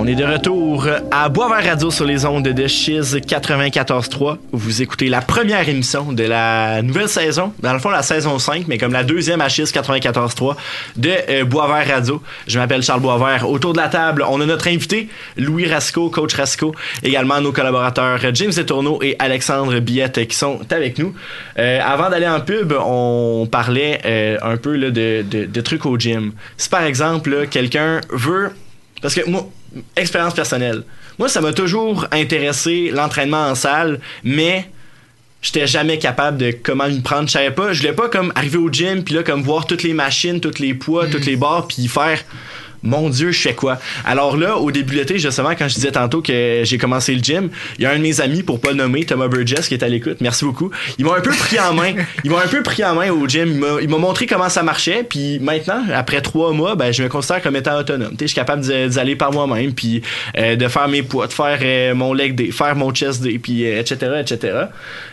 On est de retour à Boisvert Radio sur les ondes de Chiz 94.3. Vous écoutez la première émission de la nouvelle saison, dans le fond la saison 5, mais comme la deuxième à Chiz 94.3 de euh, Boisvert Radio. Je m'appelle Charles Boisvert. Autour de la table, on a notre invité, Louis Rasco, coach Rasco, également nos collaborateurs James Letourneau et Alexandre Billette qui sont avec nous. Euh, avant d'aller en pub, on parlait euh, un peu de, de, trucs au gym. Si par exemple, quelqu'un veut... Parce que moi, expérience personnelle. Moi, ça m'a toujours intéressé l'entraînement en salle, mais j'étais jamais capable de comment me prendre. Je savais pas, je voulais pas comme arriver au gym puis là comme voir toutes les machines, tous les poids, toutes les barres puis faire mon Dieu, je fais quoi? Alors là, au début de l'été, justement, quand je disais tantôt que j'ai commencé le gym, il y a un de mes amis, pour pas le nommer, Thomas Burgess, qui est à l'écoute. Merci beaucoup. Ils m'ont un peu pris en main. [LAUGHS] Ils m'ont un peu pris en main au gym. Il m'a- Il m'a montré comment ça marchait. Puis maintenant, après trois mois, ben, je me considère comme étant autonome. Je suis capable de- d'y aller par moi-même, puis euh, de faire mes poids, de faire euh, mon leg day, faire mon chest day, puis euh, etc., etc.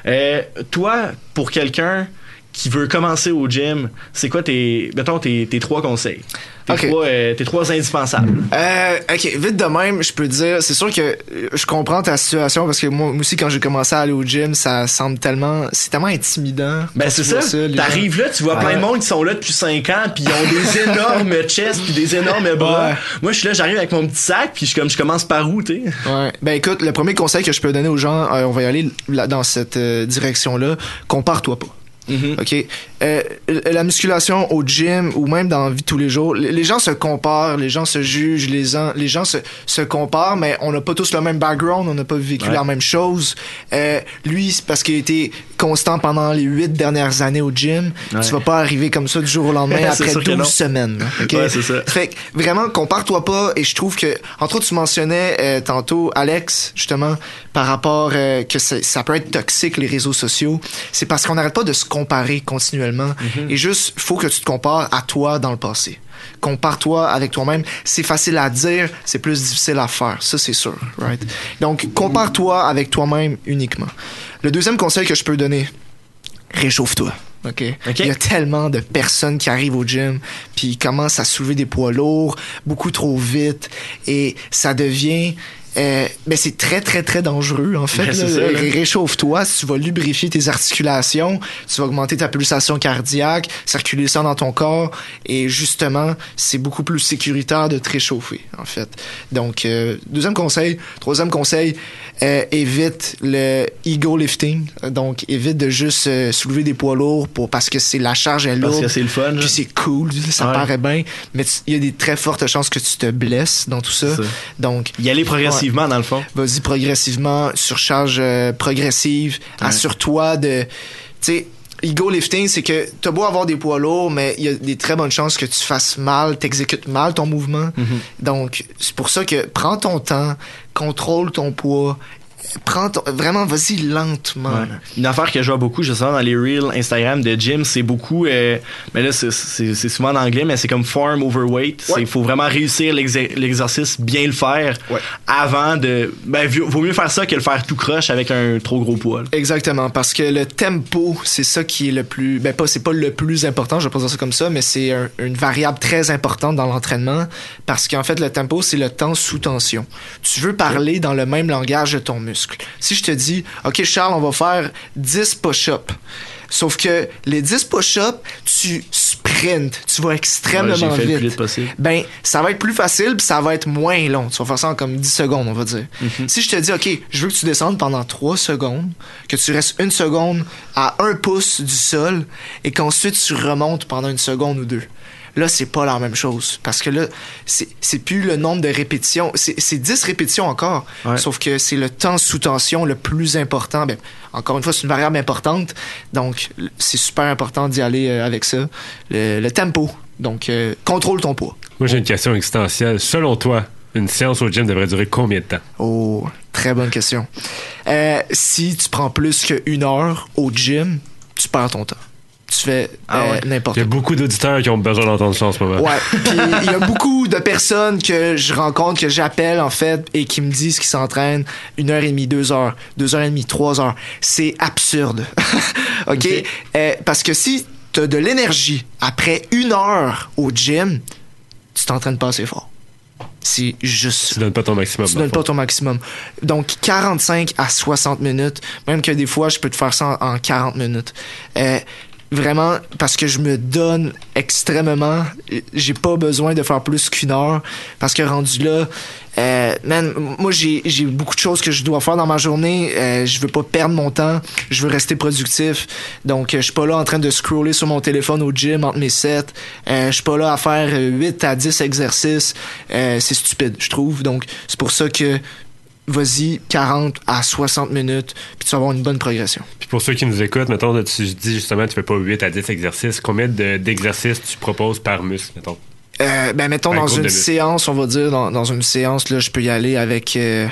Euh, toi, pour quelqu'un qui veut commencer au gym, c'est quoi tes, mettons, tes, tes trois conseils? Tes, trois, euh, tes trois indispensables. Euh, ok, vite de même, je peux dire, c'est sûr que euh, je comprends ta situation parce que moi, aussi, quand j'ai commencé à aller au gym, ça semble tellement, c'est tellement intimidant. Ben c'est ça. T'arrives là, tu vois plein de monde qui sont là depuis 5 ans, puis ils ont des [LAUGHS] énormes chests, puis des énormes bras. Ouais. Moi, je suis là, j'arrive avec mon petit sac, puis je comme je commence par où, tu sais? Ouais. Ben écoute, le premier conseil que je peux donner aux gens, euh, on va y aller là, dans cette direction-là, compare-toi pas. Mm-hmm. OK. Euh, la musculation au gym ou même dans la vie de tous les jours, les gens se comparent, les gens se jugent, les, gens- les gens se, se comparent, mais on n'a pas tous le même background, on n'a pas vécu Ouais. la même chose. Euh, lui, c'est parce qu'il a été constant pendant les huit dernières années au gym. Ouais. Tu vas pas arriver comme ça du jour au lendemain [LAUGHS] après sûr que 12 non. semaines. là, OK? Ouais, c'est ça. Fait que vraiment, compare-toi pas. Et je trouve que, entre autres, tu mentionnais euh, tantôt, Alex, justement, par rapport que ça peut être toxique, les réseaux sociaux. C'est parce qu'on n'arrête pas de se comparer continuellement. Mhm. Et juste, faut que tu te compares à toi dans le passé. Compare-toi avec toi-même. C'est facile à dire, c'est plus difficile à faire. Ça, c'est sûr, right? Donc, compare-toi avec toi-même uniquement. Le deuxième conseil que je peux donner, réchauffe-toi. OK? OK. Il y a tellement de personnes qui arrivent au gym puis ils commencent à soulever des poids lourds beaucoup trop vite et ça devient euh, mais c'est très très très dangereux en fait. Ben, Réchauffe-toi, si tu vas lubrifier tes articulations, tu vas augmenter ta pulsation cardiaque, circuler ça dans ton corps et justement, c'est beaucoup plus sécuritaire de te réchauffer en fait. Donc euh, deuxième conseil, troisième conseil, euh, évite le ego lifting, donc évite de juste euh, soulever des poids lourds pour parce que c'est la charge est Parce lourde. que c'est le fun. Puis c'est cool, ça Ouais. paraît bien, mais il y a des très fortes chances que tu te blesses dans tout ça. Donc Y aller progressivement, progressivement, dans le fond. Vas-y progressivement, surcharge euh, progressive, Ouais. assure-toi de... Tu sais, ego lifting, c'est que t'as beau avoir des poids lourds, mais il y a des très bonnes chances que tu fasses mal, t'exécutes mal ton mouvement. Donc, c'est pour ça que prends ton temps, contrôle ton poids, prends ton... Vraiment, vas-y lentement. Ouais. Une affaire que je vois beaucoup, justement, dans les reels Instagram de gym, c'est beaucoup. euh, mais là, c'est- souvent en anglais, mais c'est comme form overweight. Il faut vraiment réussir l'exer- l'exercice, bien le faire avant de. Ben, vaut vaut mieux faire ça que le faire tout croche avec un trop gros poids. là. Exactement, parce que le tempo, c'est ça qui est le plus, ben pas, c'est pas le plus important, je vais pas dire ça comme ça, mais c'est un- une variable très importante dans l'entraînement, parce qu'en fait, le tempo, c'est le temps sous tension. Tu veux parler dans le même langage de ton muscle. Si je te dis, OK, Charles, on va faire 10 push-ups. Sauf que les 10 push-ups, tu sprints, tu vas extrêmement j'ai fait le vite. plus vite possible. Ben, ça va être plus facile, puis ça va être moins long. Tu vas faire ça en comme 10 secondes, on va dire. Si je te dis, OK, je veux que tu descendes pendant 3 secondes, que tu restes une seconde à un pouce du sol, et qu'ensuite tu remontes pendant une seconde ou deux. Là, c'est pas la même chose. Parce que là, c'est plus le nombre de répétitions. C'est c'est 10 répétitions encore. Ouais. Sauf que c'est le temps sous tension le plus important. Ben, encore une fois, c'est une variable importante. Donc, c'est super important d'y aller euh, avec ça. Le, le tempo. Donc, euh, contrôle ton poids. Moi, j'ai une question existentielle. Selon toi, une séance au gym devrait durer combien de temps? Oh, très bonne question. Euh, si tu prends plus qu'une heure au gym, tu perds ton temps. Tu fais euh, n'importe Il y a beaucoup d'auditeurs qui ont besoin d'entendre ça en ce moment. Ouais, puis il y a beaucoup de personnes que je rencontre, que j'appelle en fait, et qui me disent qu'ils s'entraînent une heure et demie, deux heures, deux heures et demie, trois heures. C'est absurde. [LAUGHS] OK? Euh, parce que si tu as de l'énergie après une heure au gym, tu t'entraînes pas assez fort. C'est juste Tu donnes pas ton maximum. tu donnes pas ton maximum. Donc 45 à 60 minutes, même que des fois je peux te faire ça en, en 40 minutes. Euh, vraiment parce que je me donne extrêmement, j'ai pas besoin de faire plus qu'une heure parce que rendu là euh, man, moi j'ai beaucoup de choses que je dois faire dans ma journée. Euh, je veux pas perdre mon temps. Je veux rester productif. Donc euh, je suis pas là en train de scroller sur mon téléphone au gym entre mes sets. Je suis pas là à faire euh, 8 à 10 exercices. C'est stupide, je trouve. Donc c'est pour ça que vas-y 40 à 60 minutes puis tu vas avoir une bonne progression. Puis pour ceux qui nous écoutent, mettons, tu dis justement tu fais pas 8 à 10 exercices. Combien de- d'exercices tu proposes par muscle, mettons? Euh, ben mettons Un dans une séance, on va dire dans, dans une séance là, je peux y aller avec euh,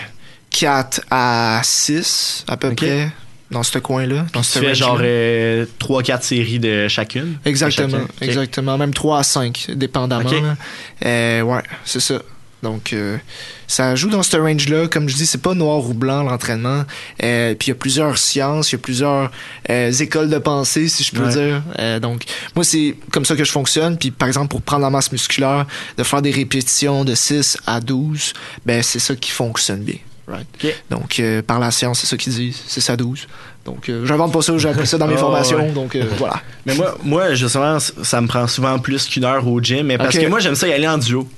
4 à 6 à peu près dans ce coin-là, dans Tu ce fais range-là. genre euh, 3-4 séries de chacune? Exactement, De exactement. Même 3 à 5, dépendamment. Ok. là. Euh, ouais, c'est ça. Donc, euh, ça joue dans ce range-là. Comme je dis, c'est pas noir ou blanc l'entraînement. Euh, puis il y a plusieurs sciences, il y a plusieurs euh, écoles de pensée, si je peux Ouais. dire. Euh, donc, moi, c'est comme ça que je fonctionne. Puis, par exemple, pour prendre la masse musculaire, de faire des répétitions de 6 à 12, ben c'est ça qui fonctionne bien. Right? Donc, euh, par la science, c'est ça qu'ils disent, 6 à 12. Donc, euh, j'invente pas ça, j'ai appris ça dans mes Ah, [LAUGHS] formations. ouais. Donc, euh, [LAUGHS] voilà. Mais moi, moi, justement, ça me prend souvent plus qu'une heure au gym, mais parce que moi, j'aime ça y aller en duo.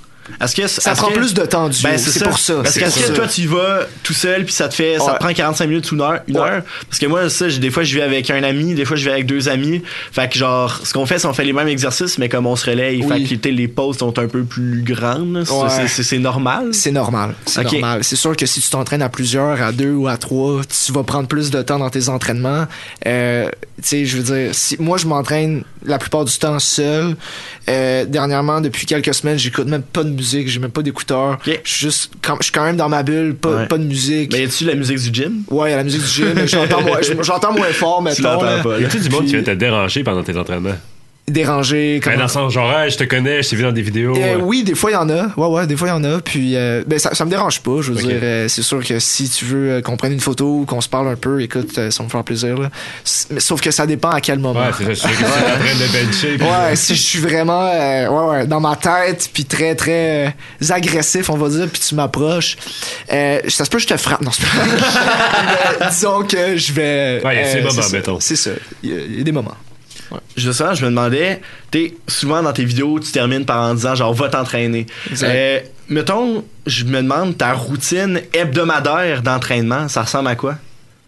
Est-ce que Ça prend que- plus de temps duo, Ben, c'est pour ça, Parce c'est que toi tu y vas tout seul puis ça te fait ça te prend 45 minutes ou une heure, une Ouais. heure? Parce que moi ça des fois je vais avec un ami, des fois je vais avec deux amis. Fait que genre ce qu'on fait c'est on fait les mêmes exercices mais comme on se relaye, Oui. fait que les pauses sont un peu plus grandes, Ouais. c'est- normal? C'est normal. C'est normal. C'est sûr que si tu t'entraînes à plusieurs, à deux ou à trois, tu vas prendre plus de temps dans tes entraînements. Euh, tu sais, je veux dire, si, moi, je m'entraîne la plupart du temps seul. Euh, dernièrement, depuis quelques semaines, j'écoute même pas de musique, j'ai même pas d'écouteurs. Je suis juste, quand- je suis quand même dans ma bulle, pas, Ouais. pas de musique. Ben y a-tu la musique du gym? Ouais, y a la musique du gym, mais j'entends moins, [LAUGHS] j'entends moins fort, Tu mettons. l'entends là. pas, Y a-tu du monde qui vient te déranger pendant tes entraînements? Dérangé. Ben, comment- dans sens, genre, Hey, je te connais, je t'ai vu dans des vidéos. Euh, euh, oui, des fois il y en a. Ouais, ouais, des fois il y en a. Puis, euh, ben ça, ça me dérange pas. Je veux Ok. dire, euh, c'est sûr que si tu veux euh, qu'on prenne une photo ou qu'on se parle un peu, écoute, ça va me faire plaisir. Là. Mais Sauf que ça dépend à quel moment. Ouais, c'est ça. Je si je suis vraiment euh, ouais, ouais, dans ma tête, puis très, très agressif, on va dire, puis tu m'approches, euh, ça se peut que je te frappe. Non, c'est pas. [LAUGHS] Mais disons que je vais... Ouais, il y a ces euh, moments, mettons. C'est ça. Il y, a, il y a des moments. Justement, je me demandais, tu souvent dans tes vidéos, tu termines par en disant genre va t'entraîner. Euh, mettons, je me demande ta routine hebdomadaire d'entraînement, ça ressemble à quoi?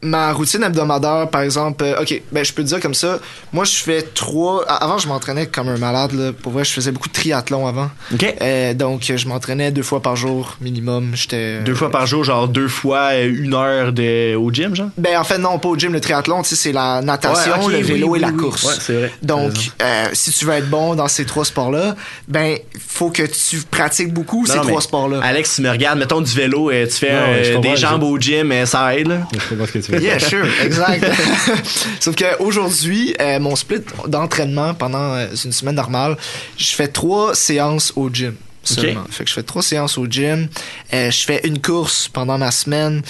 Ma routine hebdomadaire, par exemple, euh, ok, ben je peux te dire comme ça. Moi, je fais trois. a- Avant, je m'entraînais comme un malade. Là. Pour vrai, je faisais beaucoup de triathlon avant. OK. Euh, donc, euh, je m'entraînais deux fois par jour minimum. J'étais. Deux fois par jour, genre deux fois euh, une heure de, au gym, genre? Ben en fait non, pas au gym. Le triathlon, tu sais, c'est la natation, Ouais, le vélo oui, et la oui. course. Ouais, c'est vrai. Donc, euh, si tu veux être bon dans ces trois sports-là, ben faut que tu pratiques beaucoup Non, ces non, trois sports-là. Alex, tu me regardes, mettons du vélo, euh, tu fais ouais, euh, des je- jambes au gym, euh, ça aide, là. Je comprends ce que tu veux Yeah, sure, [LAUGHS] exact. [LAUGHS] Sauf qu'aujourd'hui, euh, mon split d'entraînement pendant euh, une semaine normale, je fais trois séances au gym. Seulement. Fait que je fais trois séances au gym. Euh, je fais une course pendant ma semaine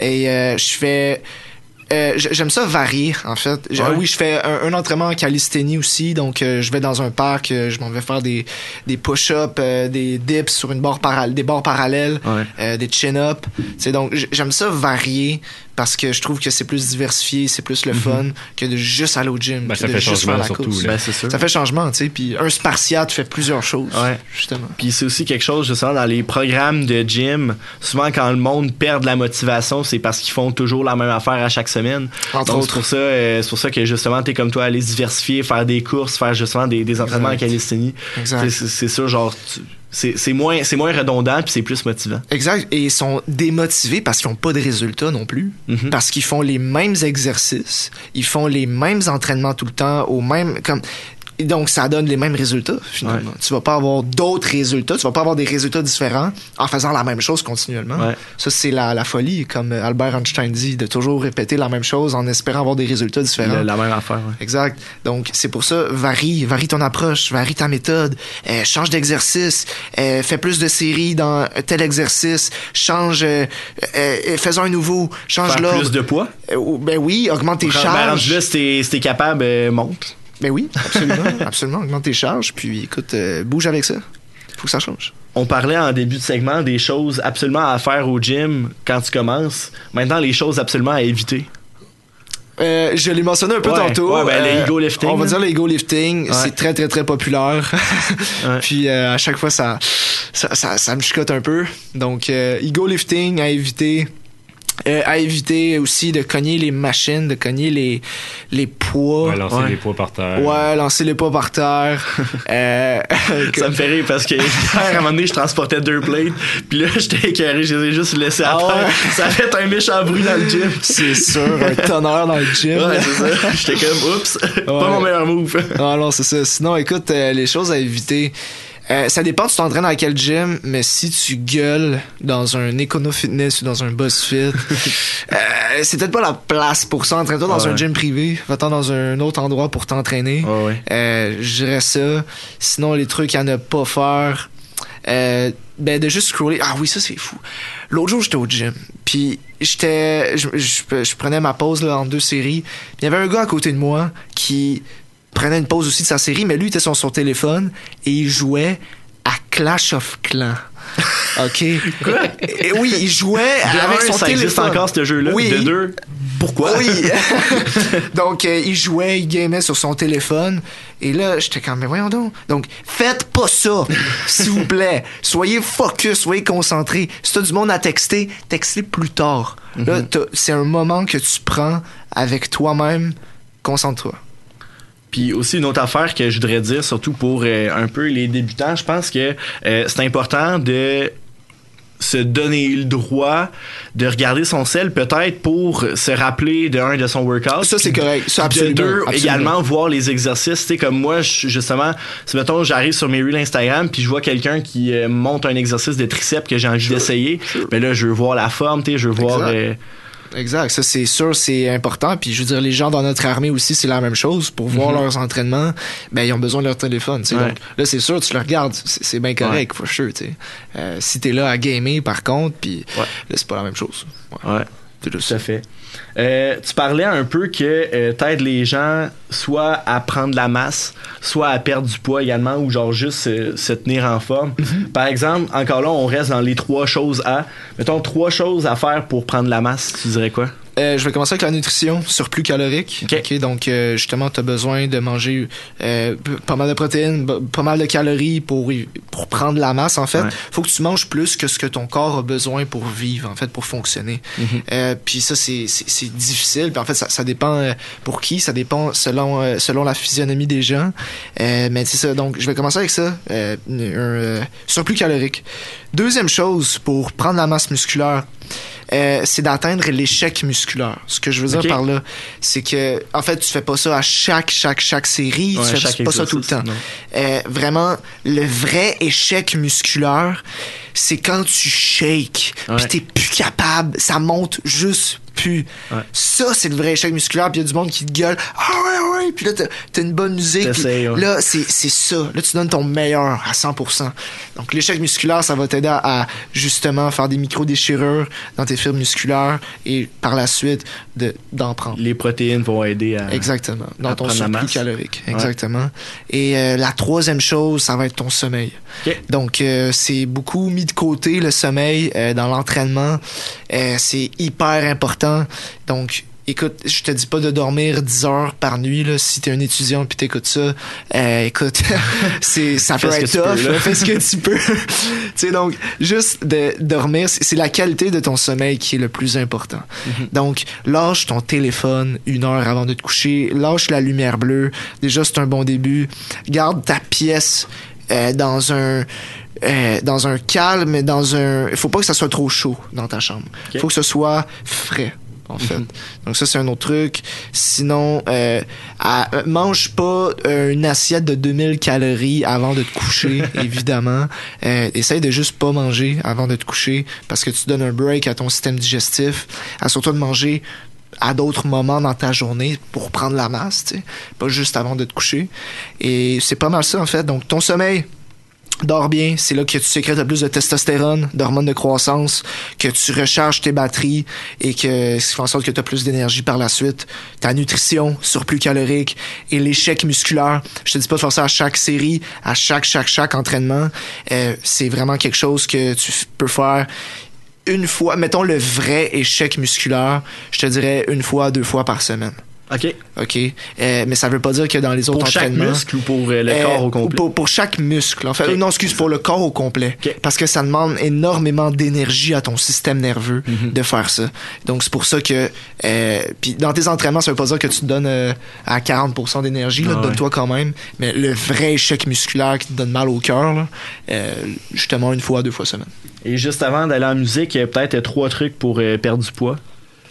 et je fais euh, J'aime ça varier, en fait. Ouais. Oui, je fais un, un entraînement en calisthénie aussi. Donc, euh, je vais dans un parc, euh, je m'en vais faire des, des push-ups, des dips sur une barre parallèle, des barres parallèles, Ouais. des chin-ups. C'est donc, j'aime ça varier parce que je trouve que c'est plus diversifié, c'est plus le fun que de juste aller au gym. Ben, ça de fait juste changement, faire la surtout, course. Ben, sûr. Ça fait changement, tu sais. Puis un spartiate fait plusieurs choses, Ouais. justement. Puis c'est aussi quelque chose, justement, dans les programmes de gym, souvent quand le monde perd de la motivation, c'est parce qu'ils font toujours la même affaire à chaque semaine. Entre Donc, autres. c'est pour ça, euh, c'est pour ça que justement, t'es comme toi, aller se diversifier, faire des courses, faire justement des, des entraînements Exact. en calisthénie. Exact. C'est- sûr, genre, tu- c'est moins, c'est moins redondant puis c'est plus motivant. Exact. Et ils sont démotivés parce qu'ils n'ont pas de résultats non plus. Mhm. Parce qu'ils font les mêmes exercices. Ils font les mêmes entraînements tout le temps, au même. Comme, donc, ça donne les mêmes résultats, finalement. Tu vas pas avoir d'autres résultats. Tu vas pas avoir des résultats différents en faisant la même chose continuellement. Ouais. Ça, c'est la, la folie, comme Albert Einstein dit, de toujours répéter la même chose en espérant avoir des résultats différents. Le- la même affaire. ouais. Exact. Donc, c'est pour ça, varie, varie ton approche, varie ta méthode, euh, change d'exercice, euh, fais plus de séries dans tel exercice, change, euh, fais-en un nouveau, change l'ordre. plus de poids? Ben oui, augmente tes Ben, charges. là, si t'es capable, monte. Ben oui, absolument, [LAUGHS] absolument, augmente tes charges, puis écoute, euh, bouge avec ça. Faut que ça change. On parlait en début de segment des choses absolument à faire au gym quand tu commences. Maintenant, les choses absolument à éviter. Euh, je l'ai mentionné un peu Ouais, tantôt. ouais, ben, le Euh, ego lifting, On va dire le ego lifting, Ouais. c'est très très très populaire. [LAUGHS] Ouais. Puis euh, à chaque fois ça ça, ça, ça me chicote un peu. Donc euh, ego lifting à éviter. Euh, à éviter aussi de cogner les machines, de cogner les, les poids. Ouais, lancer Ouais. les poids par terre. Ouais, lancer les poids par terre. [LAUGHS] euh, Ça me fait rire parce que [LAUGHS] à un moment donné, je transportais deux plates, puis là, j'étais écœuré, je les ai juste laissés à Ah terre. ouais? Ça fait un méchant bruit dans le gym. c'est sûr, un tonnerre dans le gym. Ouais, c'est ça. J'étais comme, oups, pas mon meilleur move. Ah non, c'est ça. Sinon, écoute, euh, les choses à éviter. Euh, ça dépend tu t'entraînes dans quel gym, mais si tu gueules dans un Econo Fitness ou dans un BuzzFit, [LAUGHS] euh, c'est peut-être pas la place pour ça. Entraîne-toi dans Ouais. un gym privé, va-t'en dans un autre endroit pour t'entraîner. Ouais, ouais. Euh, je dirais ça. Sinon, les trucs à ne pas faire, euh, ben de juste scroller. Ah oui, ça c'est fou. L'autre jour, j'étais au gym, puis j'étais, je, je- je prenais ma pause là en deux séries. Il y avait un gars à côté de moi qui prenait une pause aussi de sa série, mais lui il était sur son téléphone et il jouait à Clash of Clans. [LAUGHS] OK? Et oui, il jouait De avec un, son ça téléphone. existe encore ce jeu-là? Oui. De deux, pourquoi? Oui. [LAUGHS] [LAUGHS] donc, euh, il jouait, il gamait sur son téléphone. Et là, j'étais comme, mais voyons donc. Donc, faites pas ça, s'il vous plaît. Soyez focus, soyez concentré. Si t'as du monde à texter, textez plus tard. Là, t'as- c'est un moment que tu prends avec toi-même. Concentre-toi. Puis aussi une autre affaire que je voudrais dire, surtout pour euh, un peu les débutants, je pense que euh, c'est important de se donner le droit de regarder son sel peut-être pour se rappeler de un de son workout. Ça, c'est correct. Ça, de absolument. deux, Absolument. également voir les exercices. Tu sais, comme moi, justement, si mettons, j'arrive sur mes reels Instagram puis je vois quelqu'un qui euh, monte un exercice de triceps que j'ai envie d'essayer, ben là, je veux voir la forme, tu sais, je veux voir... Euh, Exact. Ça, c'est sûr, c'est important. Puis, je veux dire, les gens dans notre armée aussi, c'est la même chose. Pour voir leurs entraînements, ben, ils ont besoin de leur téléphone. Ouais. Donc, là, c'est sûr, tu le regardes. C'est bien correct, for sure. tu sais. Euh, si t'es là à gamer, par contre, puis Ouais. là, c'est pas la même chose. Ouais. Tout à fait. Euh, tu parlais un peu que euh, t'aides les gens soit à prendre la masse, soit à perdre du poids également, ou genre juste euh, se tenir en forme. Par exemple, encore là, on reste dans les trois choses à. Mettons trois choses à faire pour prendre la masse, tu dirais quoi? Euh, je vais commencer avec la nutrition, surplus calorique. Ok. donc, euh, justement, tu as besoin de manger euh, pas mal de protéines, pas mal de calories pour, prendre la masse, en fait. Ouais. faut que tu manges plus que ce que ton corps a besoin pour vivre, en fait, pour fonctionner. Mhm. Euh, puis ça, c'est difficile. Puis en fait, ça, ça dépend pour qui, ça dépend selon, selon la physionomie des gens. Mais c'est ça. Donc, je vais commencer avec ça. Un surplus calorique. Deuxième chose pour prendre la masse musculaire, euh, c'est d'atteindre l'échec musculaire. Ce que je veux dire par là, c'est que en fait, tu fais pas ça à chaque chaque chaque série, Ouais, tu fais chaque pas ça tout le temps. Euh, vraiment, le vrai échec musculaire, c'est quand tu shakes, puis t'es plus capable, ça monte juste Ouais. Ça, c'est le vrai échec musculaire, puis il y a du monde qui te gueule, ah ouais, ouais, puis là, t'as t'as une bonne musique, là, c'est c'est ça. Là, tu donnes ton meilleur à 100%. Donc, l'échec musculaire, ça va t'aider à, à, justement faire des micro-déchirures dans tes fibres musculaires et par la suite de- d'en prendre. Les protéines vont aider à. Exactement. Dans à ton surplus calorique. Ouais. Exactement. Et euh, la troisième chose, ça va être ton sommeil. Donc, euh, c'est beaucoup mis de côté le sommeil euh, dans l'entraînement. C'est hyper important. Donc, écoute, je te dis pas de dormir 10 heures par nuit là, si t'es un étudiant puis t'écoutes ça. Euh, écoute, [LAUGHS] c'est ça peut être peux, tough. là. Fais ce que tu peux. [LAUGHS] tu sais, donc, juste de dormir, c'est la qualité de ton sommeil qui est le plus important. Donc, lâche ton téléphone une heure avant de te coucher. Lâche la lumière bleue. Déjà, c'est un bon début. Garde ta pièce euh, dans un euh, dans un calme, dans un. Il faut pas que ça soit trop chaud dans ta chambre. Il faut que ce soit frais. En fait. Donc ça c'est un autre truc. Sinon, euh, à- euh, mange pas une assiette de 2000 calories avant de te coucher, [LAUGHS] évidemment. Euh, essaye de juste pas manger avant de te coucher parce que tu donnes un break à ton système digestif. Assure-toi de manger à d'autres moments dans ta journée pour prendre la masse, tu sais, pas juste avant de te coucher. Et c'est pas mal ça en fait. Donc ton sommeil, dors bien, c'est là que tu sécrètes le plus de testostérone, d'hormones de croissance, que tu recharges tes batteries et que ce qui fait en sorte que tu as plus d'énergie par la suite. Ta nutrition, surplus calorique et l'échec musculaire. Je te dis pas de faire à chaque série, à chaque, chaque, chaque entraînement. Euh, c'est vraiment quelque chose que tu peux faire une fois, mettons le vrai échec musculaire, je te dirais une fois, deux fois par semaine. OK. OK. Euh, mais ça veut pas dire que dans les autres Pour chaque entraînements. muscle ou pour euh, le Euh, corps au complet? Pour, pour chaque muscle. En fait, non, excuse, pour le corps au complet. Parce que ça demande énormément d'énergie à ton système nerveux Mhm. de faire ça. Donc, c'est pour ça que. Puis dans tes entraînements, ça veut pas dire que tu te donnes à 40% d'énergie. Ah ouais. Donne-toi quand même. Mais le vrai échec musculaire qui te donne mal au cœur, justement, une fois, deux fois semaine. Et juste avant d'aller en musique, peut-être trois trucs pour perdre du poids.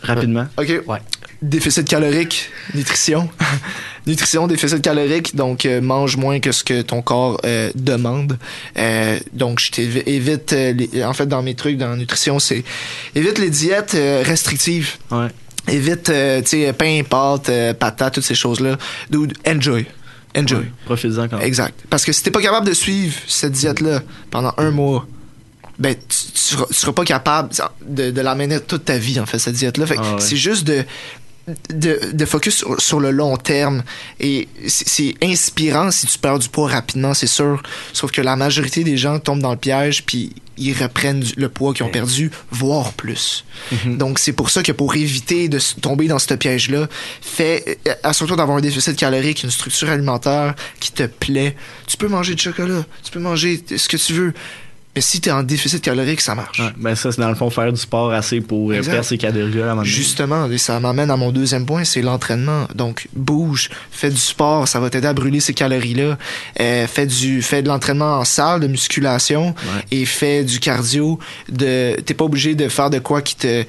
Rapidement. OK. Ouais. Déficit calorique, nutrition. [LAUGHS] nutrition, déficit calorique, donc euh, mange moins que ce que ton corps euh, demande. Euh, donc je t'évite, en fait dans mes trucs dans la nutrition, c'est évite les diètes restrictives. Ouais. Évite, tu sais, pain, pâtes, patates, toutes ces choses-là. Dude, enjoy. Enjoy. Ouais, Profite-en quand même. Exact. Parce que si t'es pas capable de suivre cette diète-là pendant un mois, ben, tu, tu, seras, tu seras pas capable de, de la mener toute ta vie, en fait, cette diète-là. Fait que Ah ouais. c'est juste de, de, de focus sur, sur le long terme. Et c'est inspirant si tu perds du poids rapidement, c'est sûr. Sauf que la majorité des gens tombent dans le piège, puis ils reprennent le poids qu'ils ont perdu, voire plus. Donc, c'est pour ça que pour éviter de tomber dans ce piège-là, fais, euh, assure-toi d'avoir un déficit calorique, une structure alimentaire qui te plaît. Tu peux manger du chocolat, tu peux manger ce que tu veux. Mais si tu es en déficit calorique, ça marche. Ouais, ben ça, c'est dans le fond faire du sport assez pour Exact. perdre ses calories à. Justement, et ça m'amène à mon deuxième point, c'est l'entraînement. Donc, bouge, fais du sport, ça va t'aider à brûler ces calories-là. Euh, fais du, fais de l'entraînement en salle de musculation et fais du cardio. De, t'es pas obligé de faire de quoi qui te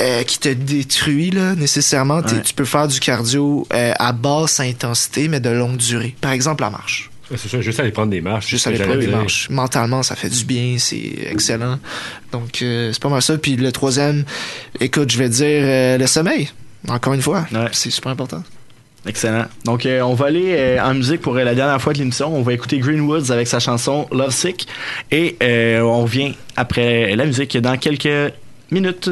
euh, qui te détruit là nécessairement. Ouais. Tu peux faire du cardio euh, à basse intensité mais de longue durée. Par exemple, la marche. C'est ça, juste aller prendre des marches. Juste aller prendre des dire. marches. Mentalement, ça fait du bien, c'est excellent. Donc, euh, c'est pas mal ça. Puis le troisième, écoute, je vais dire euh, le sommeil. Encore une fois, c'est super important. Excellent. Donc, euh, on va aller euh, en musique pour euh, la dernière fois de l'émission. On va écouter Greenwoods avec sa chanson Love Sick. Et euh, on revient après la musique dans quelques minutes.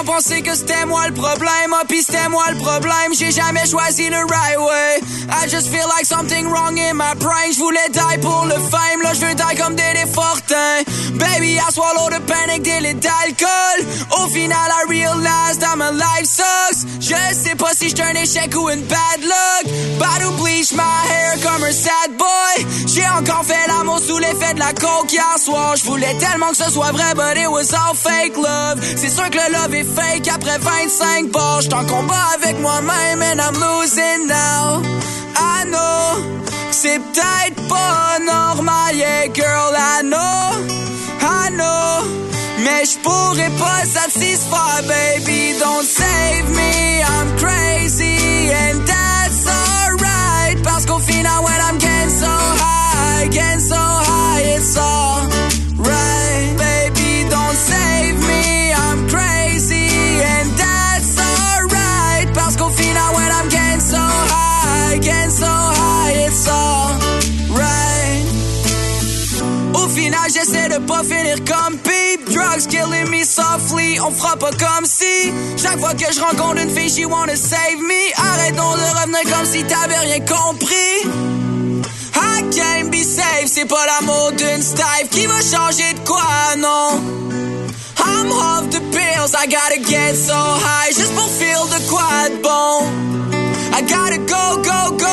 Souvent pensé que c'était moi le problème, oh pis c'était moi le problème. J'ai jamais choisi le right way. I just feel like something wrong in my brain. J'voulais die pour le fame, là j'veux die comme Dédé Fortin. Baby, I swallow the panic des litres d'alcool. Au final, I realized that my life sucks. Je sais pas si j'suis un échec ou une bad luck. But to bleach my hair comme un sad boy. J'ai encore fait l'amour sous l'effet de la coke hier soir. J'voulais tellement que ce soit vrai, but it was all fake love. C'est sûr que le love est fake après 25 bars. J'suis en combat avec moi-même and I'm losing now. I know c'est peut-être pas normal, yeah girl, I know, I know. Mais j'pourrais pas satisfaire, baby, don't save me, I'm crazy pas finir comme Peep. Drugs killing me softly. On fera pas comme si. Chaque fois que je rencontre une fille, she wanna save me. Arrêtons de revenir comme si t'avais rien compris. I can't be safe. C'est pas l'amour d'une stife qui va changer de quoi, non. I'm off the pills. I gotta get so high just pour feel de quoi de bon. I gotta go, go, go.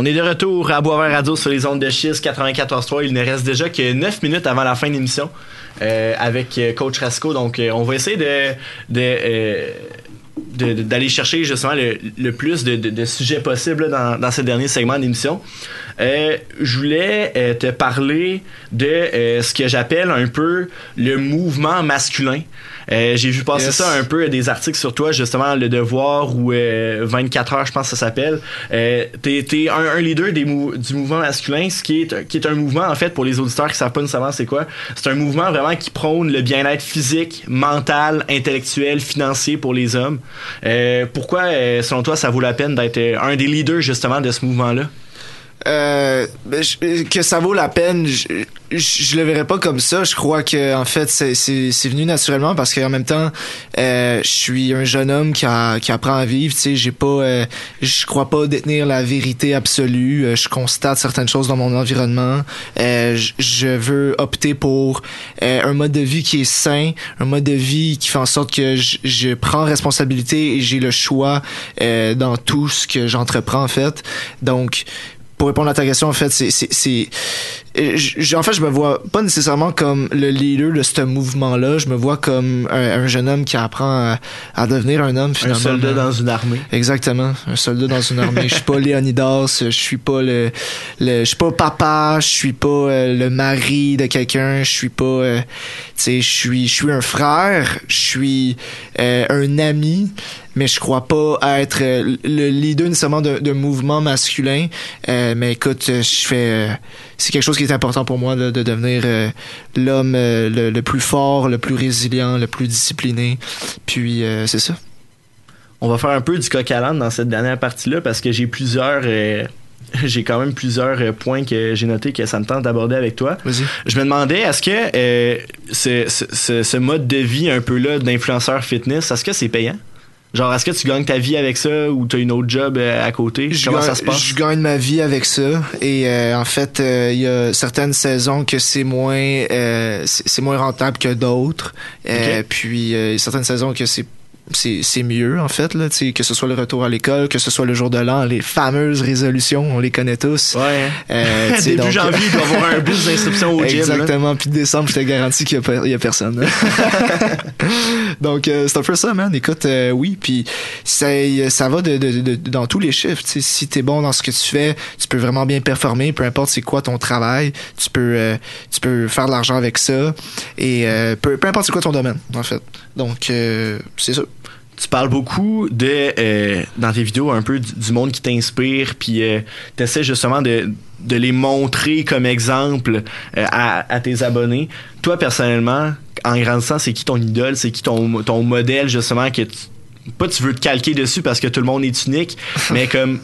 On est de retour à Boisvert Radio sur les ondes de Chiz 94.3. Il ne reste déjà que 9 minutes avant la fin de l'émission euh, avec euh, Coach Rasco. Donc, euh, on va essayer de, d'aller chercher justement le, plus de, sujets possibles dans, ce dernier segment d'émission. Je voulais te parler de ce que j'appelle un peu le mouvement masculin. Euh, J'ai vu passer Yes. ça un peu des articles sur toi, justement, Le Devoir ou euh, 24 heures, je pense que ça s'appelle. Euh, T'es es un, un leader des mou- du mouvement masculin, ce qui est, qui est un mouvement, en fait, pour les auditeurs qui savent pas nécessairement c'est quoi. C'est un mouvement vraiment qui prône le bien-être physique, mental, intellectuel, financier pour les hommes. Euh, pourquoi, euh, selon toi, ça vaut la peine d'être euh, un des leaders, justement, de ce mouvement-là? Euh, ben, que ça vaut la peine, je, je, je le verrais pas comme ça. Je crois que en fait c'est c'est venu naturellement parce qu'en même temps, euh, je suis un jeune homme qui a, qui apprend à vivre. Tu sais, j'ai pas, euh, je crois pas détenir la vérité absolue. Euh, je constate certaines choses dans mon environnement. Euh, je, veux opter pour euh, un mode de vie qui est sain, un mode de vie qui fait en sorte que je, prends responsabilité et j'ai le choix dans tout ce que j'entreprends en fait. Donc pour répondre à ta question, en fait, c'est, en fait, je me vois pas nécessairement comme le leader de ce mouvement-là. Je me vois comme un, un jeune homme qui apprend à, à devenir un homme Un soldat dans une armée. Exactement, un soldat dans une armée. Je suis pas Léonidas, je suis pas le, le je suis pas papa, je suis pas euh, le mari de quelqu'un, je suis pas, euh, tu sais, je suis, je suis un frère, je suis euh, un ami, mais je crois pas être euh, le leader nécessairement d'un d'un mouvement masculin. Euh, mais écoute, je fais, euh, c'est quelque chose qui est important pour moi de, de devenir euh, l'homme euh, le, le plus fort, le plus résilient, le plus discipliné. Puis euh, c'est ça. On va faire un peu du coq à dans cette dernière partie-là parce que j'ai plusieurs. [LAUGHS] j'ai quand même plusieurs points que j'ai notés que ça me tente d'aborder avec toi. Vas-y. Je me demandais, est-ce que euh, ce, ce- ce- ce mode de vie un peu là d'influenceur fitness, est-ce que c'est payant? Genre, est-ce que tu gagnes ta vie avec ça ou t'as une autre job euh, à côté? Je Comment gagne, ça se passe? Je gagne ma vie avec ça. Et euh, en fait, euh, il y a certaines saisons que c'est moins, euh, c'est moins rentable que d'autres. Euh, Ok. Puis euh, il y a certaines saisons que c'est c'est c'est mieux en fait là, tu sais, que ce soit le retour à l'école, que ce soit le jour de l'an, les fameuses résolutions, on les connaît tous. Ouais. Euh, [LAUGHS] tu sais, Début donc- janvier, il doit avoir un bus d'inscription au gym. là. Exactement. Puis décembre, je te garantis qu'il y a, y personne. [LAUGHS] Donc, euh, c'est un peu ça, man. Écoute, euh, oui, puis ça, ça va de, de- de- dans tous les chiffres. Tu sais, si t'es bon dans ce que tu fais, tu peux vraiment bien performer, peu importe c'est quoi ton travail. Tu peux, euh, tu peux faire de l'argent avec ça. Et euh, peu, peu importe c'est quoi ton domaine, en fait. Donc, euh, c'est ça. Tu parles beaucoup de euh, dans tes vidéos un peu du, du monde qui t'inspire, puis euh, t'essaies justement de, de les montrer comme exemple euh, à, à tes abonnés. Toi personnellement, en grandissant, c'est qui ton idole, c'est qui ton, ton modèle justement que tu, pas tu veux te calquer dessus parce que tout le monde est unique, [LAUGHS] mais comme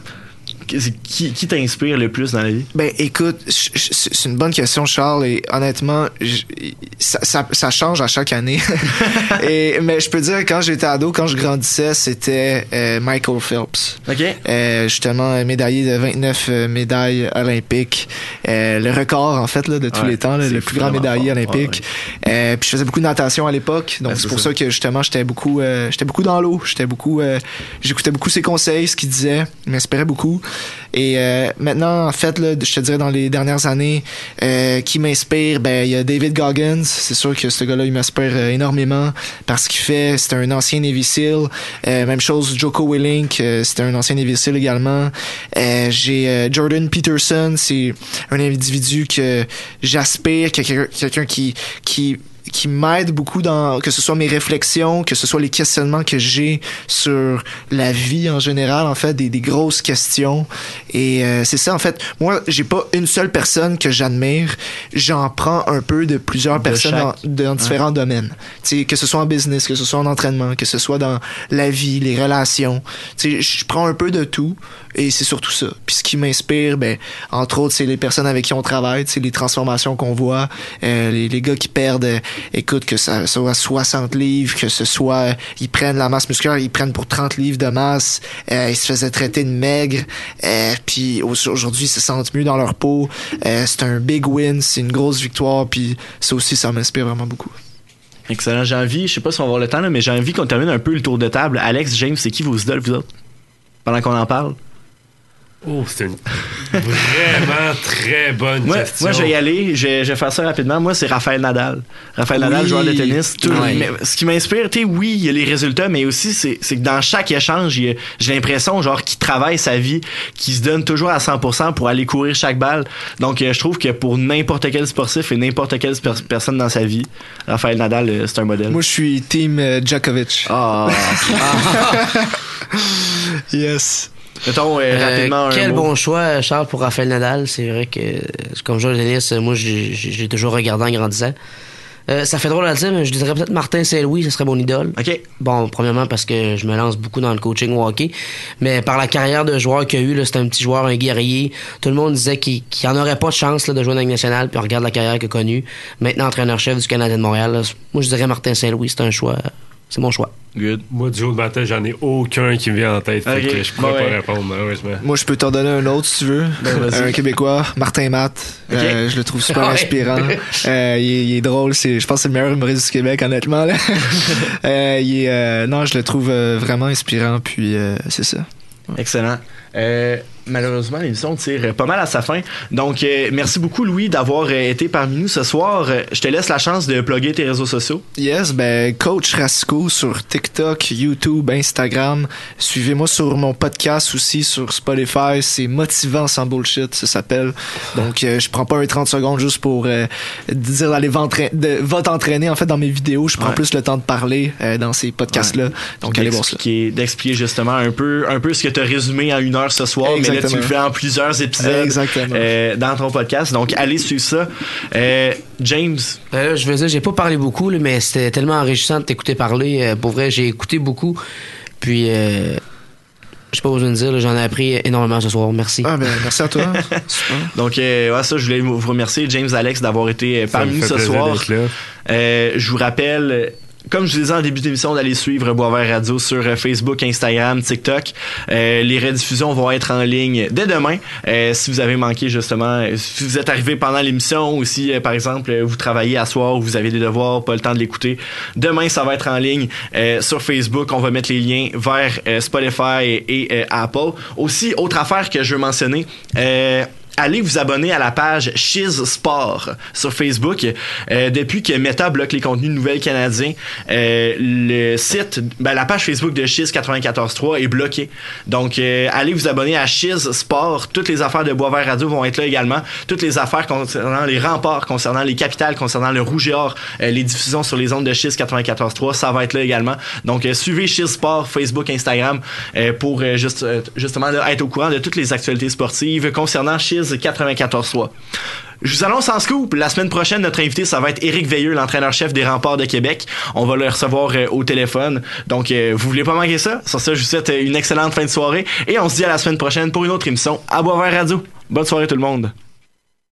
qui, qui t'inspire le plus dans la vie? Ben écoute, c'est une bonne question Charles et honnêtement, ça, ça, ça change à chaque année. [LAUGHS] et mais je peux dire quand j'étais ado, quand je grandissais, c'était euh, Michael Phelps. OK. Euh, justement médaillé de 29 euh, médailles olympiques, Euh, le record en fait là, de tous Ouais, les temps, là, le plus grand médaillé fort. olympique. Puis je faisais beaucoup de natation à l'époque, donc c'est pour ça. ça que justement j'étais beaucoup, j'étais beaucoup dans l'eau, j'étais beaucoup, j'écoutais beaucoup ses conseils, ce qu'il disait, il m'inspirait beaucoup. Et euh, maintenant en fait là, je te dirais dans les dernières années, euh, qui m'inspire, ben il y a David Goggins, c'est sûr que ce gars-là il m'inspire euh, énormément parce qu'il fait, c'est un ancien Navy SEAL, même chose Joko Willink, c'était un ancien Navy SEAL également. J'ai Jordan Peterson, c'est un individu que j'aspire, que- que- quelqu'un qui qui qui m'aide beaucoup dans que ce soit mes réflexions, que ce soit les questionnements que j'ai sur la vie en général, en fait, des, des grosses questions. Et euh, c'est ça, en fait. Moi, j'ai pas une seule personne que j'admire. J'en prends un peu de plusieurs De personnes dans, dans différents domaines. Tu sais, que ce soit en business, que ce soit en entraînement, que ce soit dans la vie, les relations. Je prends un peu de tout et c'est surtout ça. Puis ce qui m'inspire, ben, entre autres, c'est les personnes avec qui on travaille, sais, les transformations qu'on voit, euh, les, gars qui perdent, euh, écoute, que ça soit 60 livres, que ce soit, euh, ils prennent la masse musculaire, ils prennent pour 30 livres de masse, ils se faisaient traiter de maigres, euh, puis au- aujourd'hui, ils se sentent mieux dans leur peau. C'est un big win, c'est une grosse victoire, puis ça aussi, ça m'inspire vraiment beaucoup. Excellent. J'ai envie, je sais pas si on va avoir le temps, là, mais j'ai envie qu'on termine un peu le tour de table. Alex, James, c'est qui vos idoles, vous autres? Pendant qu'on en parle. Oh, c'est une vraiment très bonne Moi, question. moi, je vais y aller. Je, vais- je vais faire ça rapidement. Moi, c'est Raphaël Nadal. Raphaël Oui. Nadal, joueur de tennis. Tout- mais ce qui m'inspire, tu sais, oui, il y a les résultats, mais aussi, c'est c'est que dans chaque échange, j'ai l'impression, genre, qu'il travaille sa vie, qu'il se donne toujours à 100% pour aller courir chaque balle. Donc, euh, je trouve que pour n'importe quel sportif et n'importe quelle per- personne dans sa vie, Raphaël Nadal, euh, c'est un modèle. Moi, je suis team euh, Djokovic. Ah. [LAUGHS] Yes. Mettons, euh, Euh, un quel mot. bon choix, Charles, pour Raphaël Nadal? C'est vrai que, comme joueur de tennis, moi, j'ai toujours regardé en grandissant. Euh, ça fait drôle à dire, mais je dirais peut-être Martin Saint-Louis, ce serait mon idole. OK. Bon, premièrement parce que je me lance beaucoup dans le coaching au hockey, mais par la carrière de joueur qu'il a eu, c'était un petit joueur, un guerrier. Tout le monde disait qu'il qu'il en aurait pas de chance là, de jouer dans la Ligue nationale, puis on regarde la carrière qu'il a connue. Maintenant, entraîneur-chef du Canadien de Montréal, là, moi je dirais Martin Saint-Louis, c'est un choix. C'est mon choix. Good. Moi, du jour de matin, j'en ai aucun qui me vient en tête. fait Ok. que je pourrais Ouais. pas répondre, malheureusement. Moi, je peux t'en donner un autre si tu veux. Ben, un Québécois, Martin Matt. Ok. Euh, je le trouve super [LAUGHS] Ouais. inspirant. Euh, il, est, il est drôle. C'est, je pense que c'est le meilleur humoriste du Québec, honnêtement. Là. [LAUGHS] Euh, il est, euh, non, je le trouve euh, vraiment inspirant. Puis euh, c'est ça. Excellent. Malheureusement, l'émission tire pas mal à sa fin. Donc, euh, merci beaucoup, Louis, d'avoir euh, été parmi nous ce soir. Euh, Je te laisse la chance de plugger tes réseaux sociaux. Yes, ben coach Rasco sur TikTok, YouTube, Instagram. Suivez-moi sur mon podcast aussi sur Spotify. C'est motivant sans bullshit, ça s'appelle. Donc euh, je prends pas un 30 secondes juste pour euh, dire d'aller va t'entraîner. En fait, dans mes vidéos, je prends Ouais. plus le temps de parler euh, dans ces podcasts-là. Donc allez voir ça. D'expliquer, justement un peu, un peu ce que tu as résumé en une heure ce soir, là, tu le fais en plusieurs épisodes Exactement. euh, dans ton podcast. Donc, allez suivre ça. Euh, James, Euh, là, je veux dire, j'ai pas parlé beaucoup, là, mais c'était tellement enrichissant de t'écouter parler. Euh, pour vrai, j'ai écouté beaucoup. Puis, euh, j'ai pas besoin de dire, j'en ai appris énormément ce soir. Merci. Ah ben merci à toi. [LAUGHS] Super. donc, euh, ouais, ça, je voulais vous remercier, James Alex, d'avoir été parmi nous ce soir. Euh, je vous rappelle comme je vous disais en début d'émission, d'aller suivre Boisvert Radio sur euh, Facebook, Instagram, TikTok. Euh, les rediffusions vont être en ligne dès demain. Euh, si vous avez manqué justement, euh, si vous êtes arrivé pendant l'émission ou si, euh, par exemple, vous travaillez à soir ou vous avez des devoirs, pas le temps de l'écouter, demain, ça va être en ligne sur Facebook. On va mettre les liens vers Spotify et, et, Apple. Aussi, autre affaire que je veux mentionner, allez vous abonner à la page Shiz Sport sur Facebook. Euh, depuis que Meta bloque les contenus nouvelles canadiens, euh, le site, ben, la page Facebook de Shiz 94.3 est bloquée. Donc, euh, allez vous abonner à Shiz Sport. Toutes les affaires de Boisvert Radio vont être là également. Toutes les affaires concernant les remparts, concernant les capitales, concernant le Rouge et Or, euh, les diffusions sur les ondes de Shiz 94.3, ça va être là également. Donc, euh, suivez Shiz Sport, Facebook, Instagram euh, pour juste, justement être au courant de toutes les actualités sportives concernant Shiz 94.3. Je vous annonce en scoop, la semaine prochaine, notre invité, ça va être Éric Veilleux, l'entraîneur-chef des remparts de Québec. On va le recevoir euh, au téléphone. Donc, euh, vous voulez pas manquer ça? Sur ça, je vous souhaite euh, une excellente fin de soirée et on se dit à la semaine prochaine pour une autre émission à Boisvert Radio. Bonne soirée tout le monde.